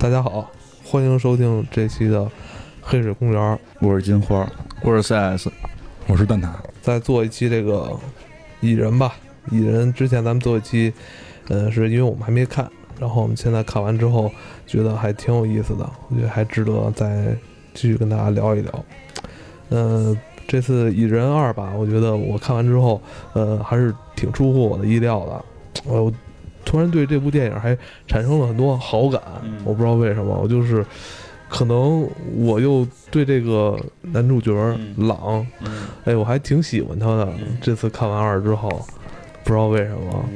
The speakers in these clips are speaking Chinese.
大家好，欢迎收听这期的《黑水公园》。我是金花，我是 CS，我是蛋挞。再做一期这个蚁人吧，蚁人之前咱们做一期，呃，是因为我们还没看，然后我们现在看完之后觉得还挺有意思的，我觉得还值得再继续跟大家聊一聊。嗯，这次蚁人二吧，我觉得我看完之后，呃，还是挺出乎我的意料的。我突然对这部电影还产生了很多好感，我不知道为什么，我就是可能我又对这个男主角朗，哎，我还挺喜欢他的。这次看完二之后，不知道为什么，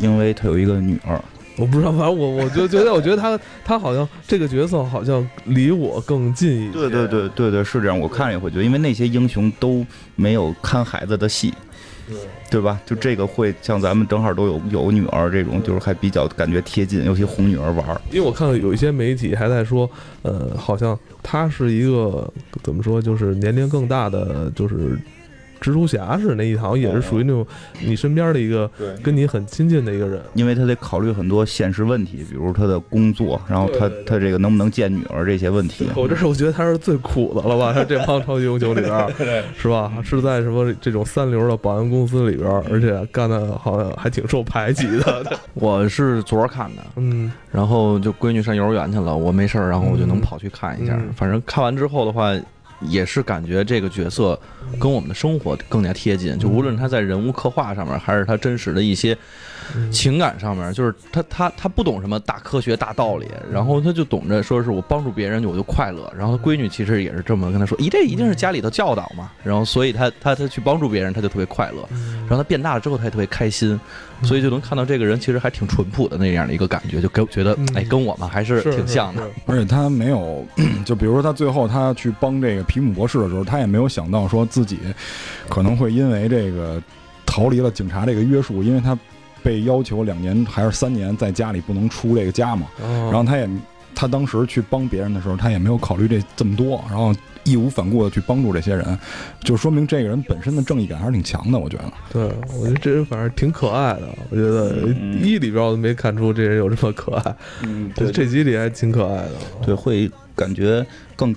因为他有一个女儿，我不知道，反正我我就觉得，我觉得他 他好像这个角色好像离我更近一些。对对对对对，是这样。我看也会觉得，因为那些英雄都没有看孩子的戏。对对吧？就这个会像咱们正好都有有女儿这种，就是还比较感觉贴近，尤其哄女儿玩。因为我看到有一些媒体还在说，呃，好像他是一个怎么说，就是年龄更大的，就是。蜘蛛侠是那一行，也是属于那种你身边的一个，跟你很亲近的一个人，因为他得考虑很多现实问题，比如他的工作，然后他他这个能不能见女儿这些问题。我这是我觉得他是最苦的了吧？他 这帮超级英雄里边，是吧？是在什么这种三流的保安公司里边，而且干的好像还挺受排挤的。我是昨儿看的，嗯，然后就闺女上幼儿园去了，我没事儿，然后我就能跑去看一下。反正看完之后的话。也是感觉这个角色跟我们的生活更加贴近，就无论他在人物刻画上面，还是他真实的一些。情感上面，就是他他他不懂什么大科学大道理，然后他就懂着说是我帮助别人，我就快乐。然后闺女其实也是这么跟他说，咦，这一定是家里头教导嘛。然后所以他他他去帮助别人，他就特别快乐。然后他变大了之后，他也特别开心。所以就能看到这个人其实还挺淳朴的那样的一个感觉，就给我觉得哎，跟我们还是挺像的。而且他没有，就比如说他最后他去帮这个皮姆博士的时候，他也没有想到说自己可能会因为这个逃离了警察这个约束，因为他。被要求两年还是三年在家里不能出这个家嘛，然后他也他当时去帮别人的时候，他也没有考虑这这么多，然后义无反顾的去帮助这些人，就说明这个人本身的正义感还是挺强的。我觉得，对我觉得这人反正挺可爱的。我觉得一里边我都没看出这人有这么可爱，嗯，对，这集里还挺可爱的，对，会感觉更。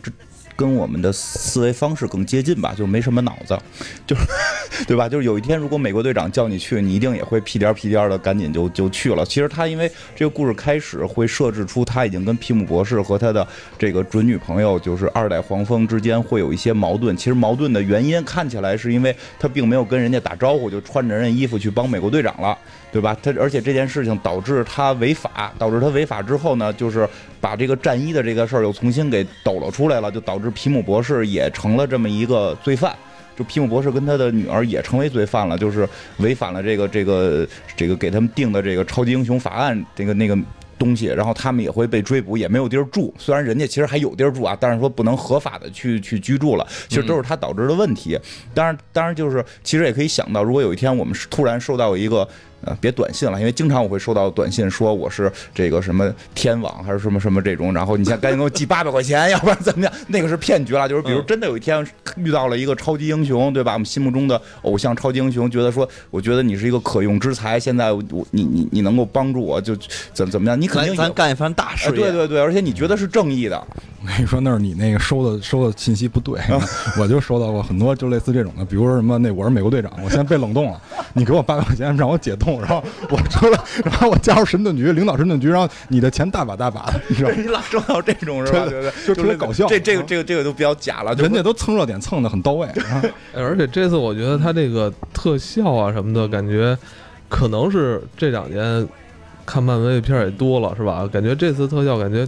跟我们的思维方式更接近吧，就没什么脑子，就是，对吧？就是有一天，如果美国队长叫你去，你一定也会屁颠屁颠的赶紧就就去了。其实他因为这个故事开始会设置出他已经跟皮姆博士和他的这个准女朋友，就是二代黄蜂之间会有一些矛盾。其实矛盾的原因看起来是因为他并没有跟人家打招呼，就穿着人家衣服去帮美国队长了。对吧？他而且这件事情导致他违法，导致他违法之后呢，就是把这个战衣的这个事儿又重新给抖了出来了，就导致皮姆博士也成了这么一个罪犯。就皮姆博士跟他的女儿也成为罪犯了，就是违反了这个这个这个给他们定的这个超级英雄法案这个那个东西，然后他们也会被追捕，也没有地儿住。虽然人家其实还有地儿住啊，但是说不能合法的去去居住了。其实都是他导致的问题。当然，当然就是其实也可以想到，如果有一天我们突然受到一个。呃，别短信了，因为经常我会收到短信说我是这个什么天网还是什么什么这种，然后你先赶紧给我寄八百块钱，要不然怎么样？那个是骗局了，就是比如真的有一天遇到了一个超级英雄，对吧？我们心目中的偶像超级英雄，觉得说，我觉得你是一个可用之才，现在我你你你能够帮助我，就怎怎么样？你肯定咱干一番大事业，对对对，而且你觉得是正义的。我跟你说，那是你那个收的收的信息不对，我就收到过很多就类似这种的，比如说什么那我是美国队长，我现在被冷冻了，你给我八百块钱让我解冻，然后我出来，然后我加入神盾局，领导神盾局，然后你的钱大把大把的，你知道？你老收到这种是吧？对对，就特别搞笑。这这个这个这个都比较假了，人家都蹭热点蹭的很到位。而且这次我觉得他这个特效啊什么的，感觉可能是这两年看漫威的片也多了，是吧？感觉这次特效感觉。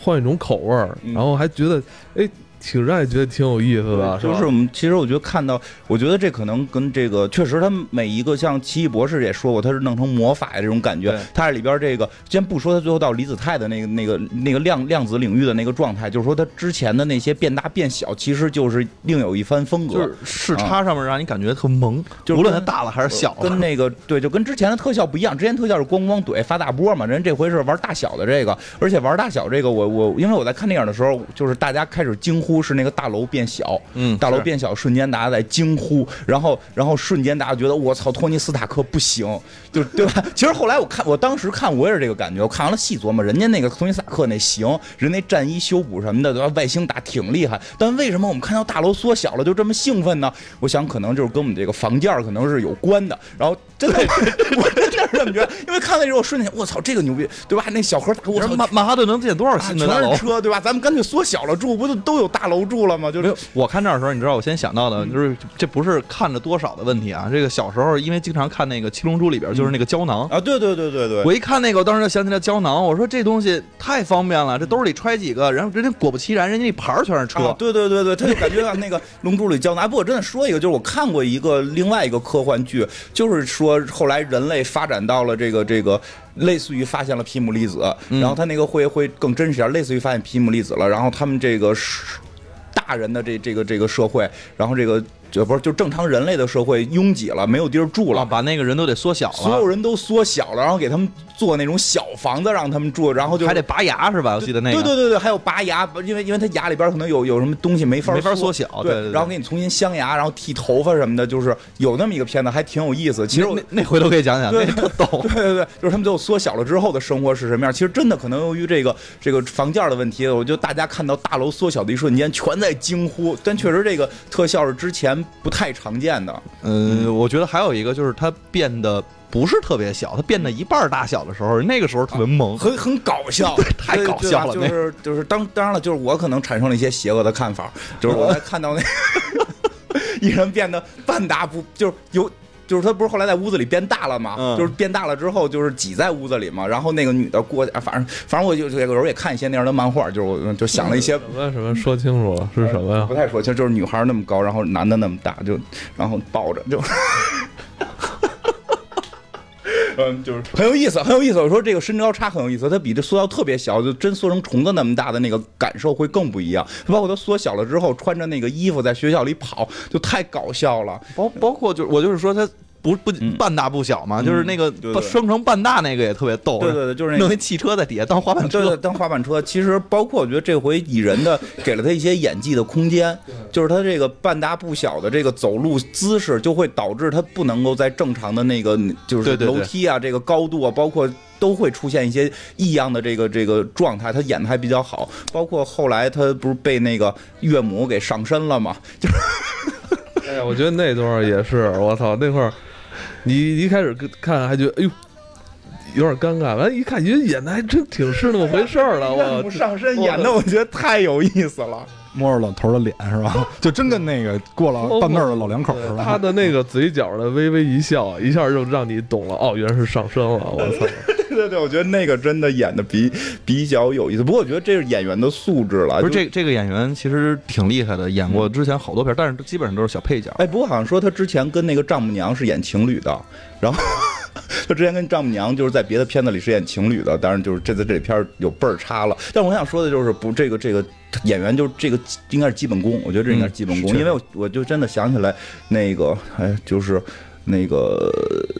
换一种口味儿，然后还觉得，哎。挺让人觉得挺有意思的，就是我们其实我觉得看到，我觉得这可能跟这个确实，他每一个像奇异博士也说过，他是弄成魔法的这种感觉。他是里边这个，先不说他最后到离子态的那个那个那个量量子领域的那个状态，就是说他之前的那些变大变小，其实就是另有一番风格。就是视差上面让你感觉特萌，就无论它大了还是小，跟那个对，就跟之前的特效不一样。之前特效是咣咣怼发大波嘛，人这回是玩大小的这个，而且玩大小这个，我我因为我在看电影的时候，就是大家开始惊。呼是那个大楼变小，嗯大楼变小瞬间大家在惊呼，然后然后瞬间大家觉得我操，托尼斯塔克不行，就对吧？其实后来我看，我当时看我也是这个感觉，我看完了细琢磨，人家那个托尼斯塔克那行，人那战衣修补什么的，对吧？外星打挺厉害，但为什么我们看到大楼缩小了就这么兴奋呢？我想可能就是跟我们这个房价可能是有关的。然后真的，我真的是这么觉得，因为看那时候我瞬间，我操，这个牛逼，对吧？那小盒大，我操，曼曼哈顿能建多少啊新的大楼全是？车，对吧？咱们干脆缩小了住，不就都有大楼住了吗？就是，我看这儿的时候，你知道我先想到的就是这不是看着多少的问题啊。这个小时候因为经常看那个《七龙珠》里边就是那个胶囊，啊，对对对对对，我一看那个，我当时就想起来胶囊，我说这东西太方便了，这兜里揣几个，然后人家果不其然，人家一盘儿全是车。啊，对对对对，他就感觉到那个《龙珠》里胶囊。哎不过真的说一个，就是我看过一个另外一个科幻剧，就是说后来人类发展到了这个这个。类似于发现了皮姆粒子，嗯然后他那个会会更真实点，类似于发现皮姆粒子了，然后他们这个是大人的这这个这个社会，然后这个这不是就正常人类的社会拥挤了，没有地儿住了，啊，把那个人都得缩小了所有，人都缩小了，然后给他们做那种小房子让他们住，然后就还得拔牙是吧？我记得那个。对对对对，还有拔牙，因为因为他牙里边可能有有什么东西没法没法缩缩小对对对然后给你重新镶牙，然后剃头发什么的，就是有那么一个片子，还挺有意思。其实我那那那回头可以讲讲，对那特逗。对对对，就是他们最后缩小了之后的生活是什么样？其实真的可能由于这个这个房价的问题，我觉得大家看到大楼缩小的一瞬间，全在惊呼。但确实这个特效是之前不太常见的。嗯，我觉得还有一个就是它变得不是特别小，它变得一半大小的时候，那个时候特别萌。很很搞笑，太搞笑了就是就是当当然了，就是我可能产生了一些邪恶的看法，就是我在看到那 一人变得半大不就是有。就是他不是后来在屋子里变大了嘛，嗯就是变大了之后就是挤在屋子里嘛，然后那个女的过反正反正我就有时候也看一些那样的漫画，就是我就想了一些什么什么说清楚了是什么呀不？太说清，就是女孩那么高，然后男的那么大，就然后抱着就。嗯，就是很有意思，很有意思。我说这个身高差很有意思，它比这缩到特别小，就真缩成虫子那么大的那个感受会更不一样。包括它缩小了之后，穿着那个衣服在学校里跑，就太搞笑了。包包括就是我就是说它不不嗯半大不小嘛，就是那个生成半大那个也特别逗。对对对，就是那个弄那汽车在底下当滑板车。对对，当滑板车，其实包括我觉得这回蚁人的给了他一些演技的空间，就是他这个半大不小的这个走路姿势，就会导致他不能够在正常的那个就是对对对楼梯啊，这个高度啊，包括。都会出现一些异样的这个这个状态，他演的还比较好，包括后来他不是被那个岳母给上身了嘛，就是哎呀，我觉得那段也是，我操，那块儿你一开始看还觉得哎呦有点尴尬，完一看人演的还真挺是那么回事儿了，我母上身演的，我觉得太有意思了。摸着老头的脸是吧？就真跟那个过了半辈儿的老两口似的。他的那个嘴角的微微一笑，一下就让你懂了，哦，原来是上身了，我操！对对对，我觉得那个真的演的比比较有意思。不过我觉得这是演员的素质了，就不是这这个演员其实挺厉害的，演过之前好多片儿，但是基本上都是小配角。哎，不过好像说他之前跟那个丈母娘是演情侣的，然后 他之前跟丈母娘就是在别的片子里是演情侣的，当然就是这次这片儿有倍儿差了。但我想说的就是不，这个这个演员就是这个应该是基本功，我觉得这应该是基本功，嗯因为我我就真的想起来那个哎就是。那个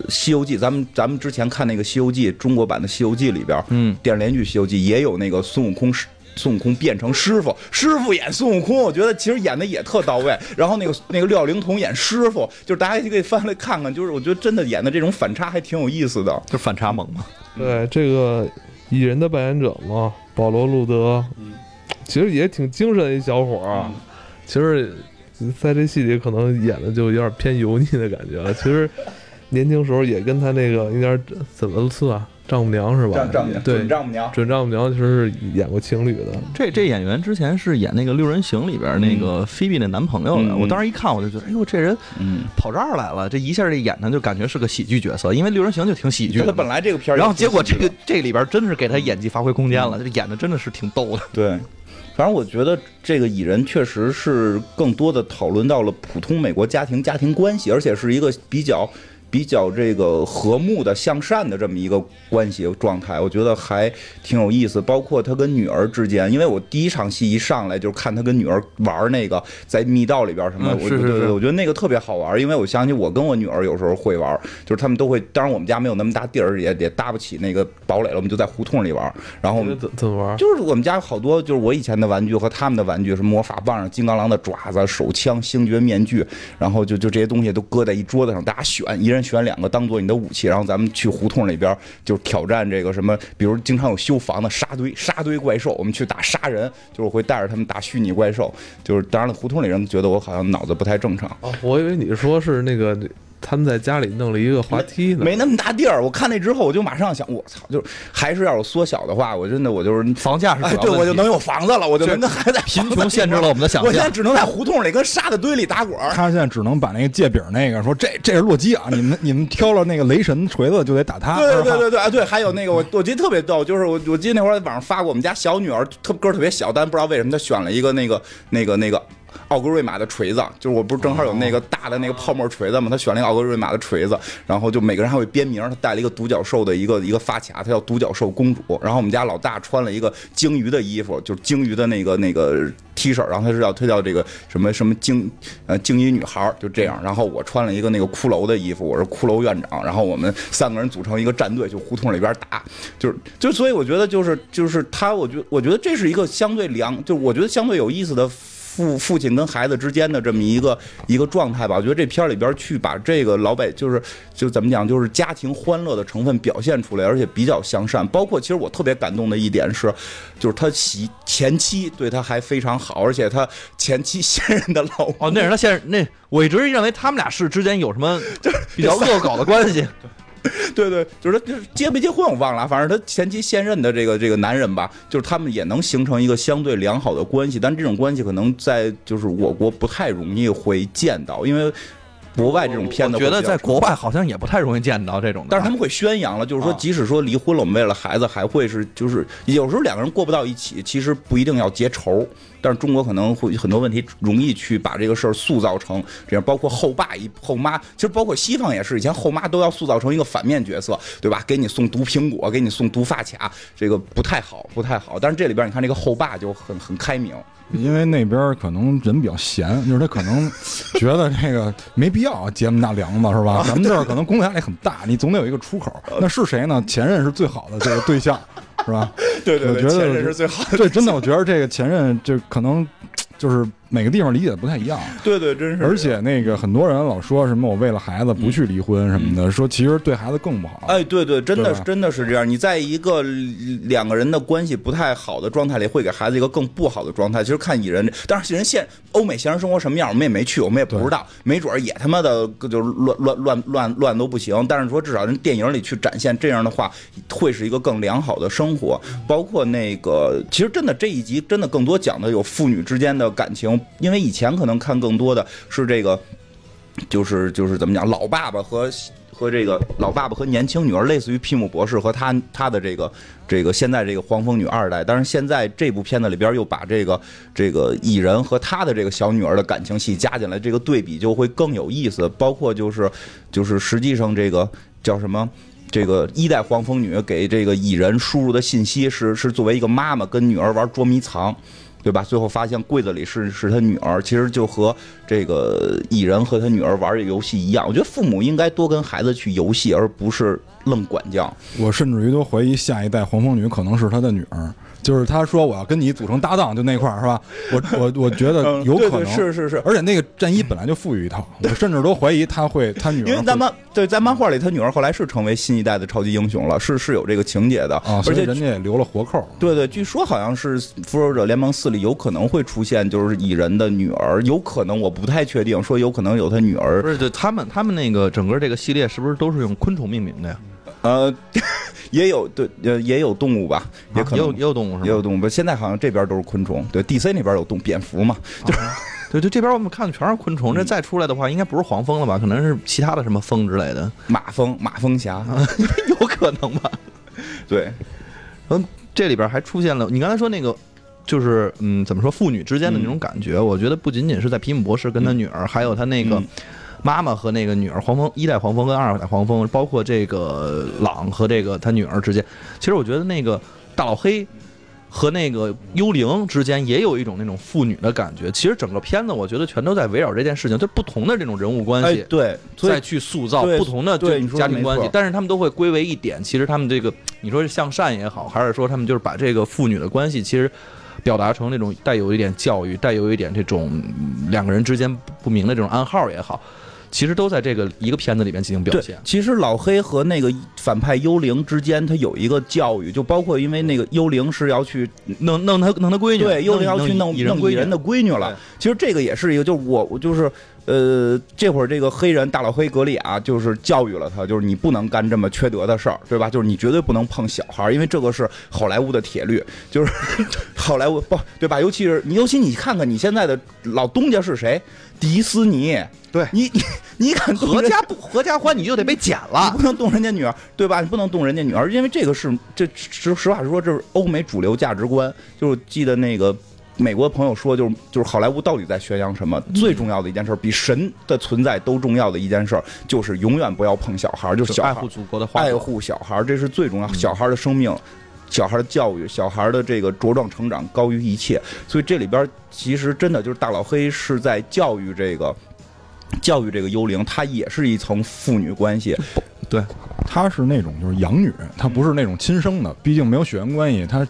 《西游记》，咱们咱们之前看那个《西游记》中国版的《西游记》里边，嗯，电视连续剧《西游记》也有那个孙悟空师孙悟空变成师傅，师傅演孙悟空，我觉得其实演的也特到位。然后那个那个六小龄童演师傅，就是大家也可以翻来看看，就是我觉得真的演的这种反差还挺有意思的。就反差萌嘛。对这个蚁人的扮演者嘛，保罗·路德，其实也挺精神的一小伙儿啊。其实，在这戏里可能演的就有点偏油腻的感觉了。其实年轻时候也跟他那个有点怎么算丈母娘是吧？丈丈母娘，对准，丈母娘，准丈母娘其实是演过情侣的。这这演员之前是演那个《六人行》里边那个菲比的男朋友的，嗯我当时一看我就觉得，哎呦，这人嗯，跑这儿来了，这一下这演的就感觉是个喜剧角色，因为《六人行》就挺喜剧他的嘛。本来这个片儿然后结果这个这里边真是给他演技发挥空间了，这演的真的是挺逗的。对，反正我觉得这个蚁人确实是更多的讨论到了普通美国家庭家庭关系，而且是一个比较比较这个和睦的、向善的这么一个关系状态，我觉得还挺有意思。包括他跟女儿之间，因为我第一场戏一上来就是看他跟女儿玩那个在密道里边什么，我嗯是是是对对我觉得那个特别好玩，因为我想起我跟我女儿有时候会玩，就是他们都会，当然我们家没有那么大地儿，也也搭不起那个堡垒了，我们就在胡同里玩，然后我们怎怎么玩？就是我们家好多，就是我以前的玩具和他们的玩具，什么魔法棒、金刚狼的爪子、手枪、星爵面具，然后就就这些东西都搁在一桌子上，大家选，一人选两个当做你的武器，然后咱们去胡同里边就挑战这个什么，比如经常有修房的沙堆沙堆怪兽，我们去打杀人，就是会带着他们打虚拟怪兽，就是当然了，胡同里人觉得我好像脑子不太正常。哦，我以为你说是那个他们在家里弄了一个滑梯呢。没那么大地儿，我看那之后，我就马上想，我操，就是还是要有缩小的话，我真的我就是房价是对我就能有房子了，我就能跟孩子贫穷限制了我们的想象我现在。只能在胡同里跟沙子堆里打滚。他现在只能把那个借饼那个说这这是洛基啊，你们你们挑了那个雷神锤子就得打他。对对对对对啊！对，还有那个我我记得特别逗，就是我我记得那会儿在网上发过，我们家小女儿特个儿特别小，但不知道为什么她选了一个那个那个那个奥格瑞玛的锤子，就是我不是正好有那个大的那个泡沫锤子嘛，他选了一个奥格瑞玛的锤子，然后就每个人还会编名，她戴了一个独角兽的一个一个发卡，她叫独角兽公主。然后我们家老大穿了一个鲸鱼的衣服，就是鲸鱼的那个那个 T 恤，然后他是叫她叫这个什么什么鲸呃鲸鱼女孩，就这样。然后我穿了一个那个骷髅的衣服，我是骷髅院长，然后我们三个人组成一个战队，就胡同里边打，就是就所以我觉得就是就是他，我觉我觉得这是一个相对良，就我觉得相对有意思的。父父亲跟孩子之间的这么一个一个状态吧，我觉得这片儿里边去把这个老北就是就怎么讲，就是家庭欢乐的成分表现出来，而且比较向善。包括其实我特别感动的一点是，就是他媳前妻对他还非常好，而且他前妻现任的老哦，那是他现任那，我一直认为他们俩是之间有什么 比较恶搞的关系。对对，就是他就是结没结婚我忘了，反正他前妻现任的这个这个男人吧，就是他们也能形成一个相对良好的关系，但这种关系可能在就是我国不太容易会见到，因为国外这种片子我觉得在国外好像也不太容易见到这种的。但是他们会宣扬了，就是说，啊即使说离婚了，我们为了孩子还会是，就是有时候两个人过不到一起，其实不一定要结仇。但是中国可能会很多问题容易去把这个事儿塑造成这样，包括后爸一后妈，其实包括西方也是，以前后妈都要塑造成一个反面角色，对吧？给你送毒苹果，给你送毒发卡，这个不太好，不太好。但是这里边你看这个后爸就很很开明，因为那边可能人比较闲，就是他可能觉得这个没必要结那么大梁子，是吧？咱们这儿可能工作压力很大，你总得有一个出口。那是谁呢？前任是最好的这个对象，是吧？对对对，我觉得前任是最好的，对，真的，我觉得这个前任就可能就是每个地方理解的不太一样。对对，真是。而且那个很多人老说什么我为了孩子不去离婚什么的，说其实对孩子更不好。哎，对对，真的是真的是这样。你在一个两个人的关系不太好的状态里，会给孩子一个更不好的状态。其实看蚁人，当然蚁人现欧美现实生活什么样，我们也没去，我们也不知道，没准儿也他妈的就是乱乱乱乱乱都不行。但是说至少人电影里去展现这样的话，会是一个更良好的生活。包括那个，其实真的这一集真的更多讲的有父女之间的感情，因为以前可能看更多的是这个。就是就是怎么讲，老爸爸和和这个老爸爸和年轻女儿，类似于皮姆博士和他他的这个这个现在这个黄蜂女二代，但是现在这部片子里边又把这个这个蚁人和他的这个小女儿的感情戏加进来，这个对比就会更有意思。包括就是就是实际上这个叫什么？这个一代黄蜂女给这个蚁人输入的信息是是作为一个妈妈跟女儿玩捉迷藏，对吧？最后发现柜子里是是他女儿，其实就和这个蚁人和他女儿玩这游戏一样。我觉得父母应该多跟孩子去游戏，而不是愣管教。我甚至于都怀疑下一代黄蜂女可能是他的女儿，就是他说我要跟你组成搭档，就那块儿是吧？我 我我觉得嗯对对有可能，是是是。而且那个战衣本来就富裕一套，我甚至都怀疑他会他女儿因为在漫对在漫画里，他女儿后来是成为新一代的超级英雄了，是是有这个情节的，啊，而且人家也留了活扣。对对，据说好像是《复仇者联盟四》里有可能会出现，就是蚁人的女儿，有可能我不太确定，说有可能有他女儿不，是，就他们他们那个整个这个系列是不是都是用昆虫命名的呀？呃，也有对呃也有动物吧，也可能啊也有也有动物？也有动物，现在好像这边都是昆虫，对，DC 那边有动蝙蝠嘛，就是对对，这边我们看的全是昆虫，这再出来的话，应该不是黄蜂了吧？可能是其他的什么蜂之类的，马蜂马蜂侠，有可能吧？对，嗯这里边还出现了，你刚才说那个。就是嗯，怎么说父女之间的那种感觉？我觉得不仅仅是在皮姆博士跟他女儿，还有他那个、嗯妈妈和那个女儿黄蜂一代黄蜂跟二代黄蜂，包括这个朗和这个他女儿之间，其实我觉得那个大老黑。和那个幽灵之间也有一种那种父女的感觉。其实整个片子，我觉得全都在围绕这件事情，就不同的这种人物关系，，哎对，再去塑造不同的家庭关系。但是他们都会归为一点，其实他们这个，你说是向善也好，还是说他们就是把这个父女的关系，其实表达成那种带有一点教育，带有一点这种嗯两个人之间不不明的这种暗号也好，其实都在这个一个片子里面进行表现，。其实老黑和那个反派幽灵之间，他有一个教育，就包括因为那个幽灵是要去弄弄他弄他闺女，对幽灵要去弄弄蚁人的闺女了。其实这个也是一个，就是我我就是呃，这会儿这个黑人大老黑格里亚就是教育了他，就是你不能干这么缺德的事儿，对吧？就是你绝对不能碰小孩儿，因为这个是好莱坞的铁律，就是 好莱坞不对吧？尤其是你，尤其你看看你现在的老东家是谁，迪斯尼，对你你你敢合家不合家欢，你就得被剪了你了。不能动人家女儿，对吧？你不能动人家女儿，因为这个是这实实话实说，这是欧美主流价值观。就是记得那个美国的朋友说，就是就是好莱坞到底在宣扬什么？最重要的一件事，比神的存在都重要的一件事，就是永远不要碰小孩儿，就是小孩爱护祖国的花爱护小孩儿，这是最重要。小孩儿的生命。小孩儿的教育，小孩儿的这个茁壮成长高于一切，所以这里边儿其实真的就是大老黑是在教育这个教育这个幽灵，他也是一层父女关系。对，她是那种就是养女，她不是那种亲生的，毕竟没有血缘关系，她。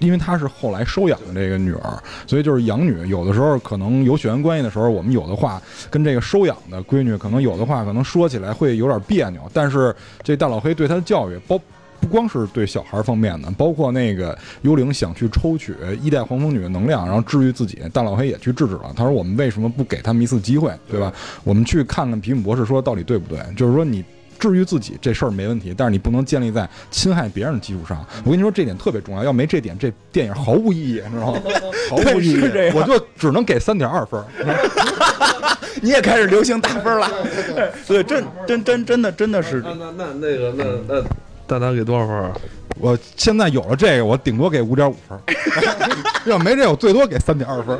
因为她是后来收养的这个女儿，所以就是养女。有的时候可能有血缘关系的时候，我们有的话跟这个收养的闺女，可能有的话可能说起来会有点别扭。但是这大老黑对她的教育，包不光是对小孩方面的，包括那个幽灵想去抽取一代黄蜂女的能量，然后治愈自己，大老黑也去制止了。他说：“我们为什么不给他们一次机会，对吧？我们去看看皮姆博士说到底对不对？就是说你。”治愈自己这事儿没问题，但是你不能建立在侵害别人的基础上。我跟你说，这点特别重要，要没这点，这电影毫无意义，你知道吗？毫无意义是这，样我就只能给三点二分。你也开始流行打分了，对，真真真真的真的是那那那那个那那蛋蛋给多少分啊？我现在有了这个，我顶多给五点五分。要没这，我最多给三点二分，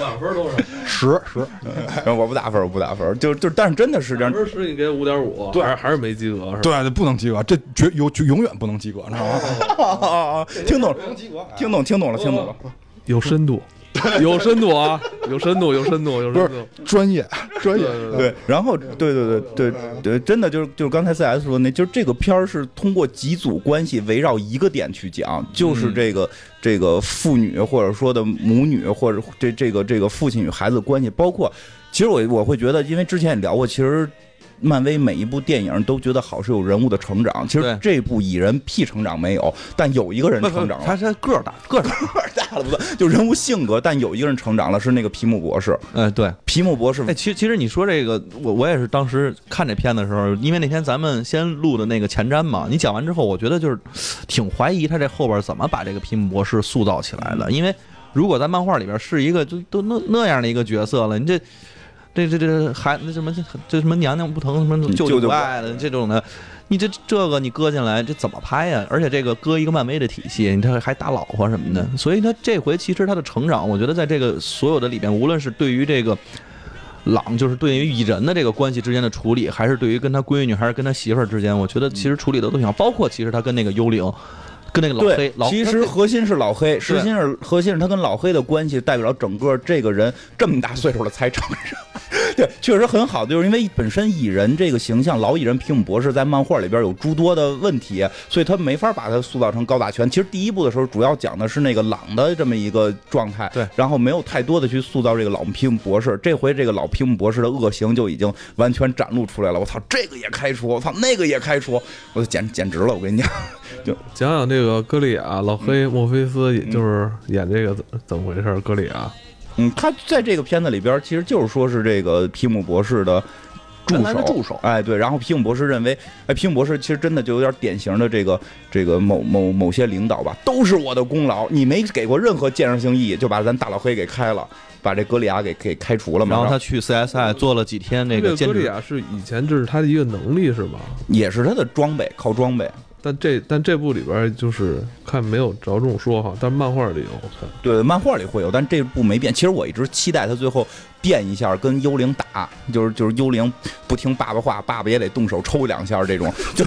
满分多少？十十。我不打分，我不打分，就就但是真的是这样，分十你给五点五，对还是还是没及格是吧？对，不能及格，这绝有就永远不能及格，你知道吗？听懂了，听懂听懂了，听懂了。有深度，有深度啊，有深度，有深度，有不是深度。专业，专业。对，然后对对对对对，真的就是就是刚才 CS 说那，就是这个片儿是通过几组关系围绕一个点去讲，就是这个、这个父女或者说的母女或者这这个这个父亲与孩子的关系，包括其实我我会觉得，因为之前也聊过，其实。漫威每一部电影都觉得好是有人物的成长，其实这部蚁人屁成长没有，但有一个人成长了，他他个儿大，个儿大。大了不算，就人物性格，但有一个人成长了，是那个皮姆博士。哎，对，皮姆博士哎，其实其实你说这个，我我也是当时看这片的时候，因为那天咱们先录的那个前瞻嘛，你讲完之后，我觉得就是挺怀疑他这后边怎么把这个皮姆博士塑造起来的，因为如果在漫画里边是一个就都那那样的一个角色了，你这。这这这孩那什么这这什么娘娘不疼什么舅舅舅不爱的这种的，你这这个你搁进来这怎么拍呀？而且这个搁一个漫威的体系，你这还打老婆什么的，所以他这回其实他的成长，我觉得在这个所有的里边，无论是对于这个朗，就是对于蚁人的这个关系之间的处理，还是对于跟他闺女，还是跟他媳妇儿之间，我觉得其实处理的都挺好。包括其实他跟那个幽灵，跟那个老黑，，老其实核心是老黑，实对心是核心是他跟老黑的关系，代表整个这个人这么大岁数了才成长。对，确实很好，就是因为本身蚁人这个形象，老蚁人皮姆博士在漫画里边有诸多的问题，所以他没法把他塑造成高大全。其实第一部的时候，主要讲的是那个朗的这么一个状态，对，然后没有太多的去塑造这个老皮姆博士。这回这个老皮姆博士的恶行就已经完全展露出来了。我操，这个也开除，我操，那个也开除，我就简简直了，我跟你讲。就讲讲这个歌里亚老黑墨菲斯，也就是演这个怎怎么回事？歌里亚嗯，他在这个片子里边，其实就是说是这个皮姆博士的助手，助手哎，对。然后皮姆博士认为，哎，皮姆博士其实真的就有点典型的这个这个某某某些领导吧，都是我的功劳，你没给过任何建设性意义，就把咱大老黑给开了，把这格里亚给给开除了嘛。然后他去 CSI 做了几天那这个个兼职，歌利亚是以前这是他的一个能力是吧？也是他的装备，靠装备。但这但这部里边就是看没有着重说哈，但漫画里有看。对，漫画里会有，但这部没变。其实我一直期待他最后变一下，跟幽灵打，就是就是幽灵不听爸爸话，爸爸也得动手抽两下这种，就。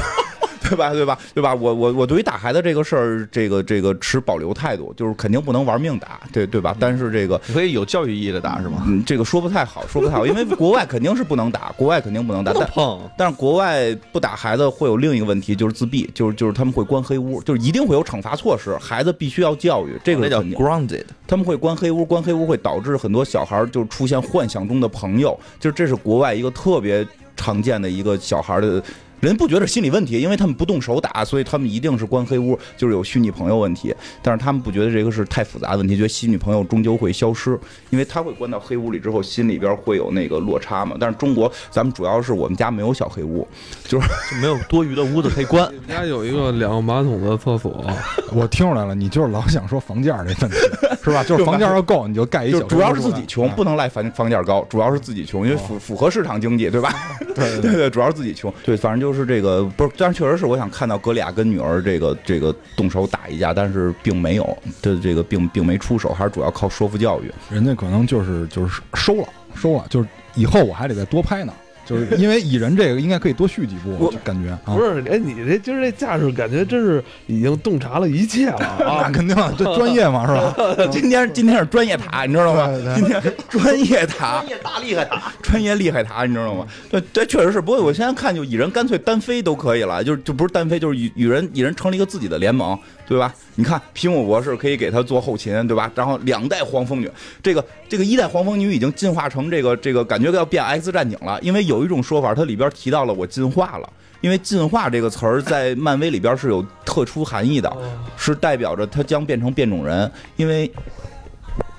对吧？对吧？对吧？我我我对于打孩子这个事儿，这个这个持保留态度，就是肯定不能玩命打，对对吧？但是这个可以有教育意义的打是吗？嗯，这个说不太好，说不太好，因为国外肯定是不能打，国外肯定不能打，但碰，但是国外不打孩子会有另一个问题，就是自闭，就是就是他们会关黑屋，就是一定会有惩罚措施，孩子必须要教育，这个那叫 grounded。他们会关黑屋，关黑屋会导致很多小孩儿就出现幻想中的朋友，就是这是国外一个特别常见的一个小孩的。人不觉得心理问题，因为他们不动手打，所以他们一定是关黑屋，就是有虚拟朋友问题。但是他们不觉得这个是太复杂的问题，觉得虚拟朋友终究会消失，因为他会关到黑屋里之后，心里边会有那个落差嘛。但是中国咱们主要是我们家没有小黑屋，就是就 没有多余的屋子可以关。你们家有一个两个马桶的厕所，我听出来了，你就是老想说房价这问题，是吧？就是房价要够，你就盖一小就主要是自己哎穷，不能赖房房价高，主要是自己穷，因为符符合市场经济，对吧？对对对，主要是自己穷。对，反正就就是这个，不是，但是确实是我想看到哥俩跟女儿这个这个动手打一架，但是并没有，这这个并并没出手，还是主要靠说服教育。人家可能就是就是收了收了，就是以后我还得再多拍呢，就是 因为蚁人这个应该可以多续几部，感觉啊不，是？哎，你这今儿这架势，感觉真是已经洞察了一切了那啊！肯定啊，这专业嘛是吧？今天今天是专业塔，你知道吗对对？今天专业塔，专业大厉害塔，专业厉害塔，你知道吗？这，这确实是。不过我现在看，就蚁人干脆单飞都可以了，就是就不是单飞，就是蚁蚁人蚁人成立一个自己的联盟，对吧？你看皮姆博士可以给他做后勤，对吧？然后两代黄蜂女，这个这个一代黄蜂女已经进化成这个这个感觉要变 X 战警了，因为有一种说法，它里边提到了我进化了。因为“进化”这个词儿在漫威里边是有特殊含义的，是代表着他将变成变种人，因为。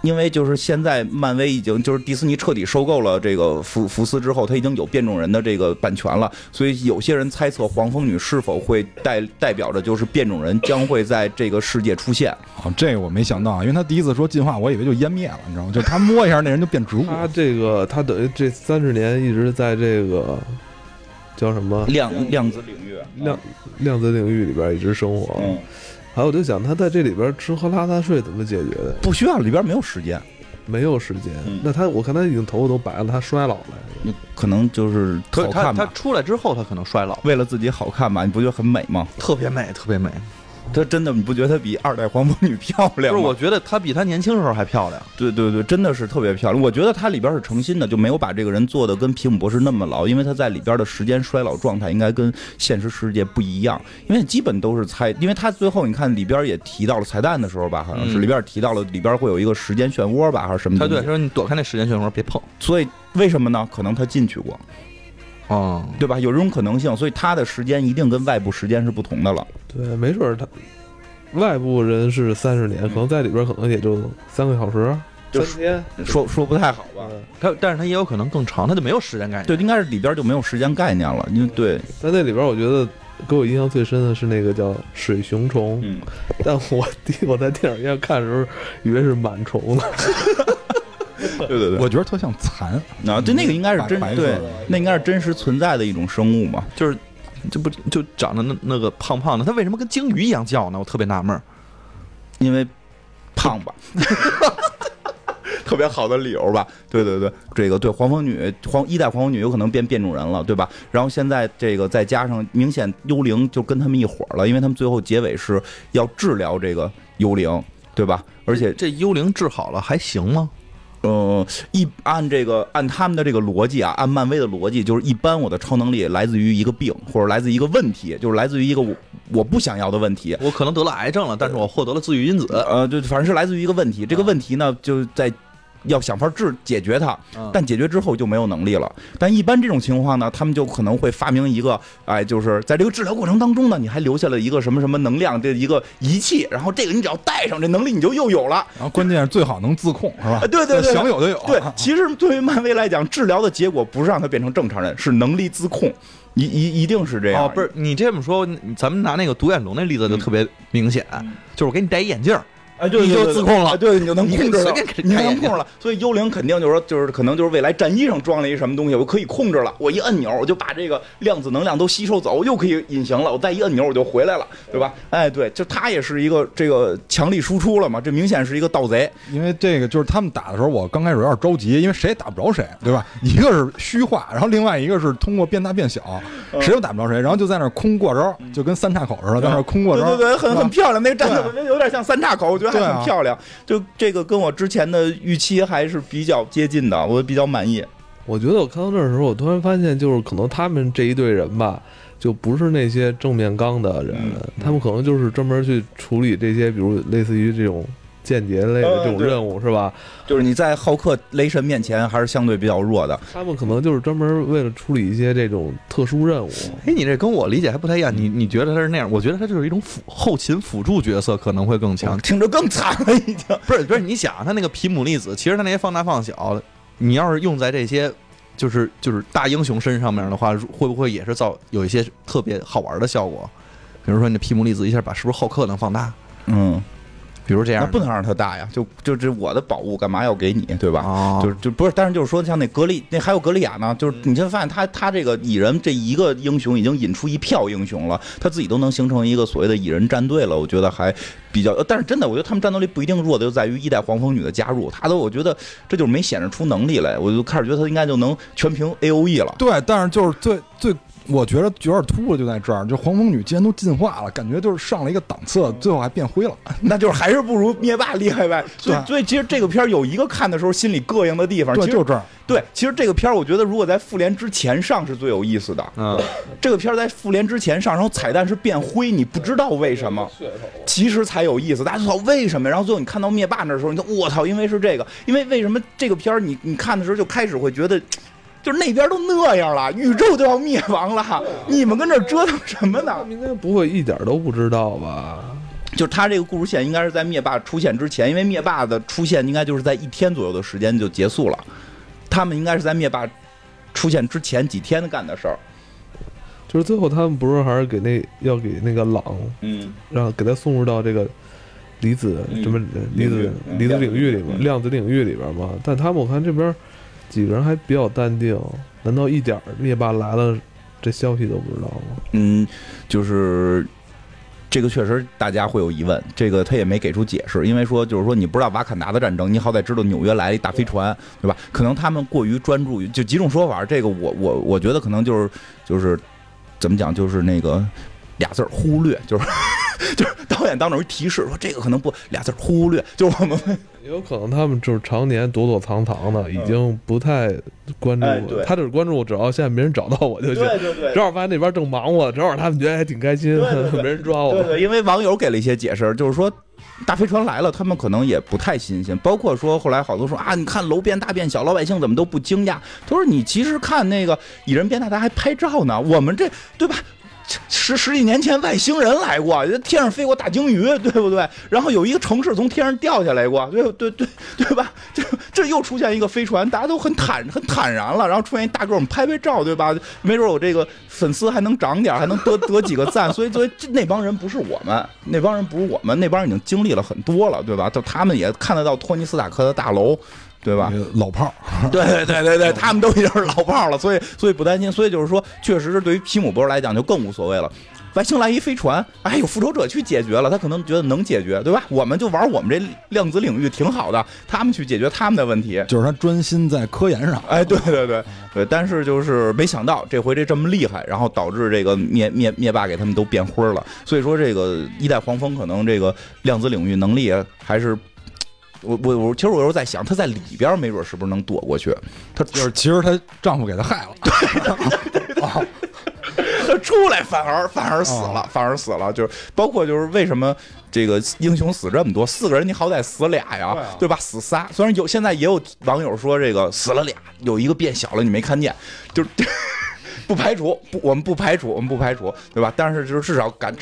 因为就是现在漫威已经就是迪士尼彻底收购了这个福福斯之后，他已经有变种人的这个版权了，所以有些人猜测黄蜂女是否会代代表着就是变种人将会在这个世界出现。啊，这个我没想到啊，因为他第一次说进化，我以为就湮灭了，你知道吗？就他摸一下那人就变植物，他这个他等于这三十年一直在这个叫什么量量子领域，量量子领域里边一直生活。嗯，还有我就想他在这里边吃喝拉撒睡怎么解决的？不需要里边没有时间，没有时间嗯。那他我看他已经头发都白了，他衰老了。可能就是他他他好看吧。出来之后，他可能衰老，为了自己好看吧，你不觉得很美吗？特别美，特别美。她真的，你不觉得她比二代黄蜂女漂不亮吗？是，我觉得她比她年轻时候还漂亮。对对对，真的是特别漂亮。我觉得它里边是诚心的，就没有把这个人做的跟皮姆博士那么老，因为他在里边的时间衰老状态应该跟现实世界不一样，因为基本都是猜，因为他最后你看里边也提到了彩蛋的时候吧，好像是嗯里边提到了里边会有一个时间漩涡吧，还是什么他对，东西？他说你躲开那时间漩涡，别碰。所以为什么呢？可能他进去过，哦，对吧？有这种可能性，所以他的时间一定跟外部时间是不同的了。对，没准儿他外部人是三十年，可能在里边可能也就三个小时、就三天。说说不太好吧？嗯他但是他也有可能更长，他就没有时间概念。对，应该是里边就没有时间概念了，因为对，在那里边，我觉得给我印象最深的是那个叫水熊虫，嗯，但我 第我在电影院看的时候，以为是螨虫呢。对对对，我觉得特像蚕，啊，对，那个应该是真对那应该是真实存在的一种生物嘛。就是这不就长得那那个胖胖的，它为什么跟鲸鱼一样叫呢？我特别纳闷儿。因为胖吧，特别好的理由吧。对对对，这个对黄蜂女黄一代黄蜂女有可能变变种人了，对吧？然后现在这个再加上明显幽灵就跟他们一伙儿了，因为他们最后结尾是要治疗这个幽灵，对吧？而且这幽灵治好了还行吗？呃，一按这个按他们的这个逻辑啊，按漫威的逻辑，就是一般我的超能力来自于一个病，或者来自于一个问题，就是来自于一个我我不想要的问题。我可能得了癌症了，但是我获得了自愈因子。呃，就反正是来自于一个问题，这个问题呢，就在要想法治解决它，嗯但解决之后就没有能力了。但一般这种情况呢，他们就可能会发明一个，哎，就是在这个治疗过程当中呢，你还留下了一个什么什么能量的一个仪器，然后这个你只要带上，这能力你就又有了。然后关键是最好能自控，是吧啊？对对对想有就有。对，其实对于漫威来讲，治疗的结果不是让他变成正常人，是能力自控，一一一定是这样。哦，不是，你这么说，咱们拿那个独眼龙那例子就特别明显，就是我给你戴一眼镜儿，哎，对，你就自控了哎对，你就能控制了你开眼睛能控制了。所以幽灵肯定就是说，就是可能就是未来战衣上装了一什么东西，我可以控制了，我一按钮我就把这个量子能量都吸收走，我又可以隐形了，我再一按钮我就回来了，对吧？哎，对，就他也是一个这个强力输出了嘛，这明显是一个盗贼。因为这个就是他们打的时候，我刚开始有点着急，因为谁也打不着谁，对吧？一个是虚化，然后另外一个是通过变大变小，嗯谁都打不着谁，然后就在那空过招，就跟三岔口似的，在那空过招。对对对，很很漂亮，那个战斗我觉得有点像三岔口，我觉得还对啊很漂亮。就这个跟我之前的预期还是比较接近的，我比较满意。我觉得我看到这儿的时候，我突然发现，就是可能他们这一队人吧，就不是那些正面刚的人，嗯他们可能就是专门去处理这些，比如类似于这种间谍类的这种任务，是吧？就是你在浩克雷神面前还是相对比较弱的。他们可能就是专门为了处理一些这种特殊任务。哎，你这跟我理解还不太一样。你你觉得他是那样？我觉得他就是一种辅后勤辅助角色，可能会更强。听着更惨了，已经。不是不是，你想他那个皮姆粒子，其实他那些放大放小，你要是用在这些就是就是大英雄身上面的话，会不会也是造有一些特别好玩的效果？比如说你的皮姆粒子一下把是不是浩克能放大？嗯，比如这样不能让他大呀，就就这我的宝物干嘛要给你，对吧？哦，就是就不是，但是就是说，像那格利，那还有格利亚呢，就是你就发现他他这个蚁人这一个英雄已经引出一票英雄了，他自己都能形成一个所谓的蚁人战队了，我觉得还比较，呃但是真的，我觉得他们战斗力不一定弱的就在于一代黄蜂女的加入，他都我觉得这就是没显示出能力来，我就开始觉得他应该就能全凭 A O E 了。对，但是就是最最，我觉得有点突兀，就在这儿，就黄蜂女既然都进化了，感觉就是上了一个档次，最后还变灰了。那就是还是不如灭霸厉害呗。所以对所以其实这个片儿有一个看的时候心里膈应的地方，对，就这儿。对，其实这个片儿我觉得如果在复联之前上是最有意思的。嗯，这个片儿在复联之前上，然后彩蛋是变灰，你不知道为什么，其实才有意思。大家就操为什么？然后最后你看到灭霸那的时候，你说我操，因为是这个，因为为什么这个片儿你你看的时候就开始会觉得。就是那边都那样了，宇宙都要灭亡了，你们跟这折腾什么呢应该不会一点都不知道吧？就是他这个故事线应该是在灭霸出现之前，因为灭霸的出现应该就是在一天左右的时间就结束了，他们应该是在灭霸出现之前几天干的事儿。就是最后他们不是还是给那要给那个朗嗯，让给他送入到这个离子嗯什么离子嗯离子领域里嗯面，量子领域里边嘛。但他们我看这边几个人还比较淡定，难道一点灭霸来了这消息都不知道吗？嗯，就是这个确实大家会有疑问，这个他也没给出解释，因为说就是说你不知道瓦坎达的战争，你好歹知道纽约来了一大飞船，对吧？可能他们过于专注于就几种说法，这个我我我觉得可能就是就是怎么讲，就是那个俩字儿忽略，就是 就是导演当中有提示说这个可能不俩字儿忽略，就是我们也 有可能他们就是常年躲躲藏藏的，已经不太关注他只关注，只要现在没人找到我就行。对对正好发现那边正忙活，正好他们觉得还挺开心，对对对没人抓我对。对，因为网友给了一些解释，就是说。大飞船来了，他们可能也不太新鲜。包括说后来好多说啊，你看楼变大变小，老百姓怎么都不惊讶？他说你其实看那个蚁人变大，他还拍照呢。我们这对吧？十十几年前外星人来过，天上飞过大鲸鱼，对不对？然后有一个城市从天上掉下来过，对对对对吧？这这又出现一个飞船，大家都很坦很坦然了。然后出现一大个，我们拍拍照，对吧？没准我这个粉丝还能涨点，还能得得几个赞。所以所以这那帮人不是我们，那帮人不是我们，那帮人已经经历了很多了，对吧？就他们也看得到托尼斯塔克的大楼。对吧？老炮儿，对对对对对，他们都已经是老炮儿了，所以所以不担心，所以就是说，确实是对于皮姆博士来讲就更无所谓了。外星来一飞船，哎，有复仇者去解决了，他可能觉得能解决，对吧？我们就玩我们这量子领域挺好的，他们去解决他们的问题。就是他专心在科研上。哎，对对对对，但是就是没想到这回这这么厉害，然后导致这个灭灭灭霸给他们都变灰了。所以说这个一代黄蜂可能这个量子领域能力还是。我我我，其实我有时候在想，她在里边没准是不是能躲过去？她就是其实她丈夫给她害了，对他出来反而反而死了，反而死了。就是包括就是为什么这个英雄死这么多，四个人你好歹死俩呀，对吧？死仨，虽然有现在也有网友说这个死了俩，有一个变小了你没看见，就是 不排除，不我们不排除，我们不排除，对吧？但是就是至少感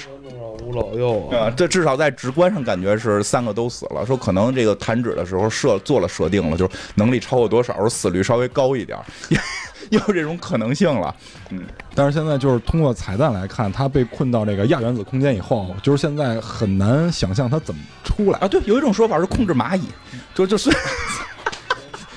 弄上吴老幼啊，啊，这至少在直观上感觉是三个都死了。说可能这个弹指的时候设做了设定了，就是能力超过多少，死率稍微高一点也。有这种可能性了。嗯但是现在就是通过彩蛋来看，他被困到这个亚原子空间以后，就是现在很难想象他怎么出来。啊，对，有一种说法是控制蚂蚁，就就是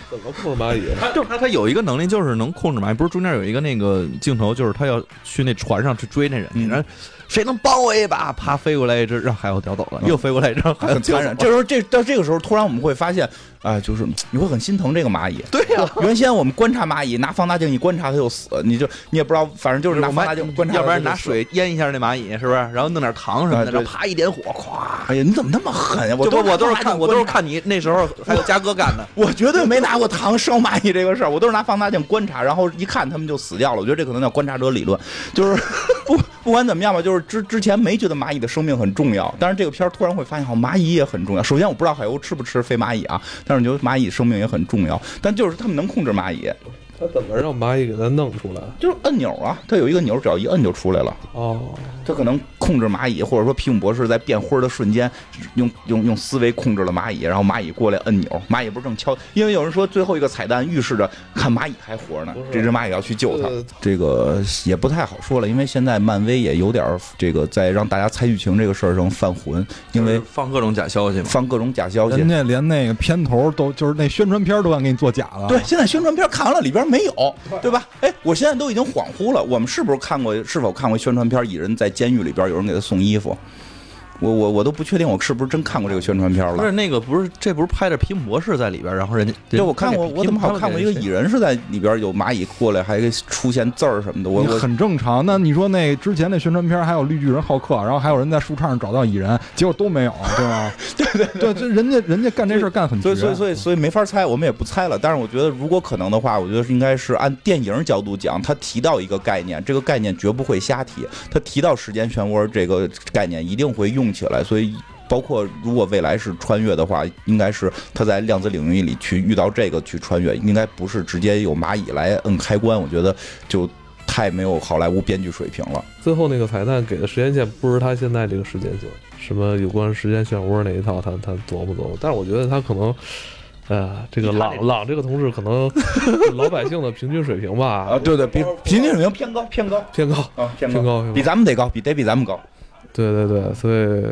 怎么控制蚂蚁？就他他有一个能力，就是能控制蚂蚁。不是中间有一个那个镜头，就是他要去那船上去追那人，嗯然后谁能帮我一把？啪飞过来一只，让海鸥叼走了，又飞过来一只，很残忍。这时候这到这个时候，突然我们会发现，啊、就是你会很心疼这个蚂蚁。对呀、原先我们观察蚂蚁，拿放大镜一观察它就死，你就你也不知道，反正就是拿放大镜观察要不然拿水淹一下那蚂蚁，是不是？然后弄点糖什么的，啊然后啪一点火，咵。哎呀，你怎么那么狠呀？我都我都是看我都是看你那时候还有嘉哥干的。我 绝对没拿过糖烧蚂蚁这个事儿，我都是拿放大镜观察，然后一看他们就死掉了。我觉得这可能叫观察者理论，就是 不不管怎么样吧，就是之之前没觉得蚂蚁的生命很重要，但是这个片儿突然会发现，好蚂蚁也很重要。首先我不知道海鸥吃不吃飞蚂蚁啊，但是我觉得蚂蚁生命也很重要，但就是他们能控制蚂蚁，他怎么让蚂蚁给它弄出来？就是按钮啊，它有一个钮，只要一摁就出来了。哦，他可能控制蚂蚁，或者说皮姆博士在变灰儿的瞬间，用用用思维控制了蚂蚁，然后蚂蚁过来摁钮，蚂蚁不是正敲？因为有人说最后一个彩蛋预示着看蚂蚁还活着呢，这只蚂蚁要去救它呃。这个也不太好说了，因为现在漫威也有点儿这个在让大家猜剧情这个事儿上犯浑，因为放各种假消息嘛。放各种假消息人。家连那个片头都就是那宣传片都敢给你做假了。对，现在宣传片看完了，里边没有，对吧？哎，我现在都已经恍惚了，我们是不是看过？是否看过宣传片？蚁人在监狱里边有人给他送衣服？我我我都不确定，我是不是真看过这个宣传片了不是。那个不是，这不是拍着皮姆博士在里边，然后人家对，我看过，我怎么好像看过一个蚁人是在里边有蚂蚁过来，还出现字儿什么的。我很正常。那你说那之前那宣传片还有绿巨人浩克，然后还有人在树杈上找到蚁人，结果都没有，对吧？对对对，这人家人家干这事儿干很绝。所以所以所以所以没法猜，我们也不猜了。但是我觉得，如果可能的话，我觉得应该是按电影角度讲，他提到一个概念，这个概念绝不会瞎提。他提到时间漩涡这个概念，一定会用起来。所以。包括如果未来是穿越的话，应该是他在量子领域里去遇到这个去穿越，应该不是直接有蚂蚁来摁开关。我觉得就太没有好莱坞编剧水平了。最后那个彩蛋给的时间线不是他现在这个时间线，什么有关时间漩涡那一套，他他琢磨琢磨。但是我觉得他可能，呃，这个朗朗这个同志可能老百姓的平均水平吧，啊，对对，比平均水平偏高偏高偏高。啊，偏偏高偏高比咱们得高，比得比咱们高。对对对，所以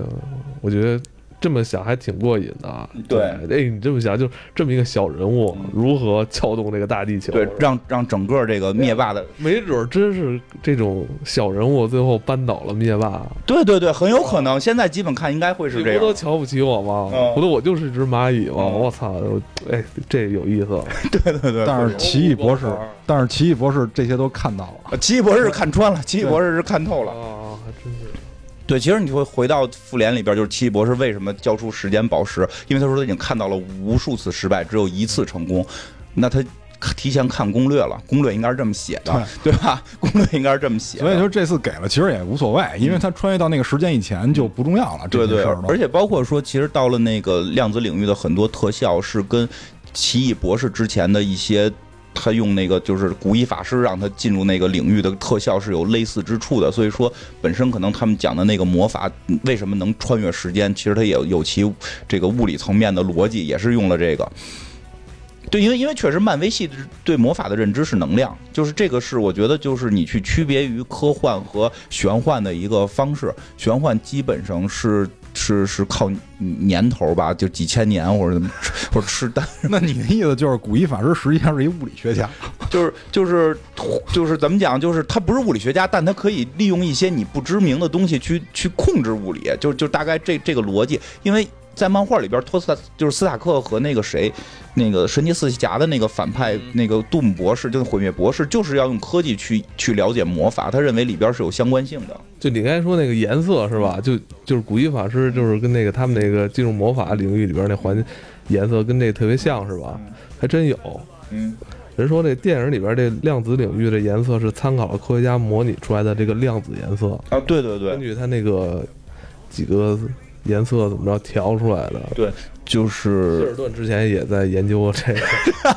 我觉得这么想还挺过瘾的啊。对哎，你这么想，就这么一个小人物，如何撬动这个大地球？对，让让整个这个灭霸的，没准儿真是这种小人物最后扳倒了灭霸。对对对，很有可能。现在基本看应该会是这你不都。瞧不起我吗？嗯不都我就是一只蚂蚁吗？嗯我操！我哎，这有意思。对对对，但是奇异博士，但是奇异博士这些都看到了。呃奇异博士看穿了，奇异博士是看透了。对，其实你会回到复联里边，就是奇异博士为什么交出时间宝石，因为他说他已经看到了无数次失败，只有一次成功。那他提前看攻略了，攻略应该是这么写的，对吧？攻略应该是这么写的。所以就这次给了，其实也无所谓，因为他穿越到那个时间以前就不重要了。这对对而且包括说，其实到了那个量子领域的很多特效是跟奇异博士之前的一些。他用那个就是古一法师让他进入那个领域的特效是有类似之处的，所以说本身可能他们讲的那个魔法为什么能穿越时间，其实它也有其这个物理层面的逻辑，也是用了这个。对，因为因为确实漫威系对魔法的认知是能量，就是这个是我觉得就是你去区别于科幻和玄幻的一个方式。玄幻基本上是是是靠年头吧，就几千年或者怎么或者吃蛋，那你的意思就是古一法师实际上是一物理学家？就是就是就是怎么讲，就是他不是物理学家，但他可以利用一些你不知名的东西去去控制物理，就就大概这这个逻辑，因为。在漫画里边，托斯塔就是斯塔克和那个谁，那个神奇四侠的那个反派，那个杜姆博士，就是毁灭博士，就是要用科技去去了解魔法，他认为里边是有相关性的。就你刚才说那个颜色是吧？就就是古一法师，就是跟那个他们那个进入魔法领域里边那环颜色跟这特别像是吧？还真有。嗯，人说这电影里边这量子领域的颜色是参考了科学家模拟出来的这个量子颜色，啊，对对对，根据他那个几个颜色怎么着调出来的。对就希是尔顿之前也在研究这个，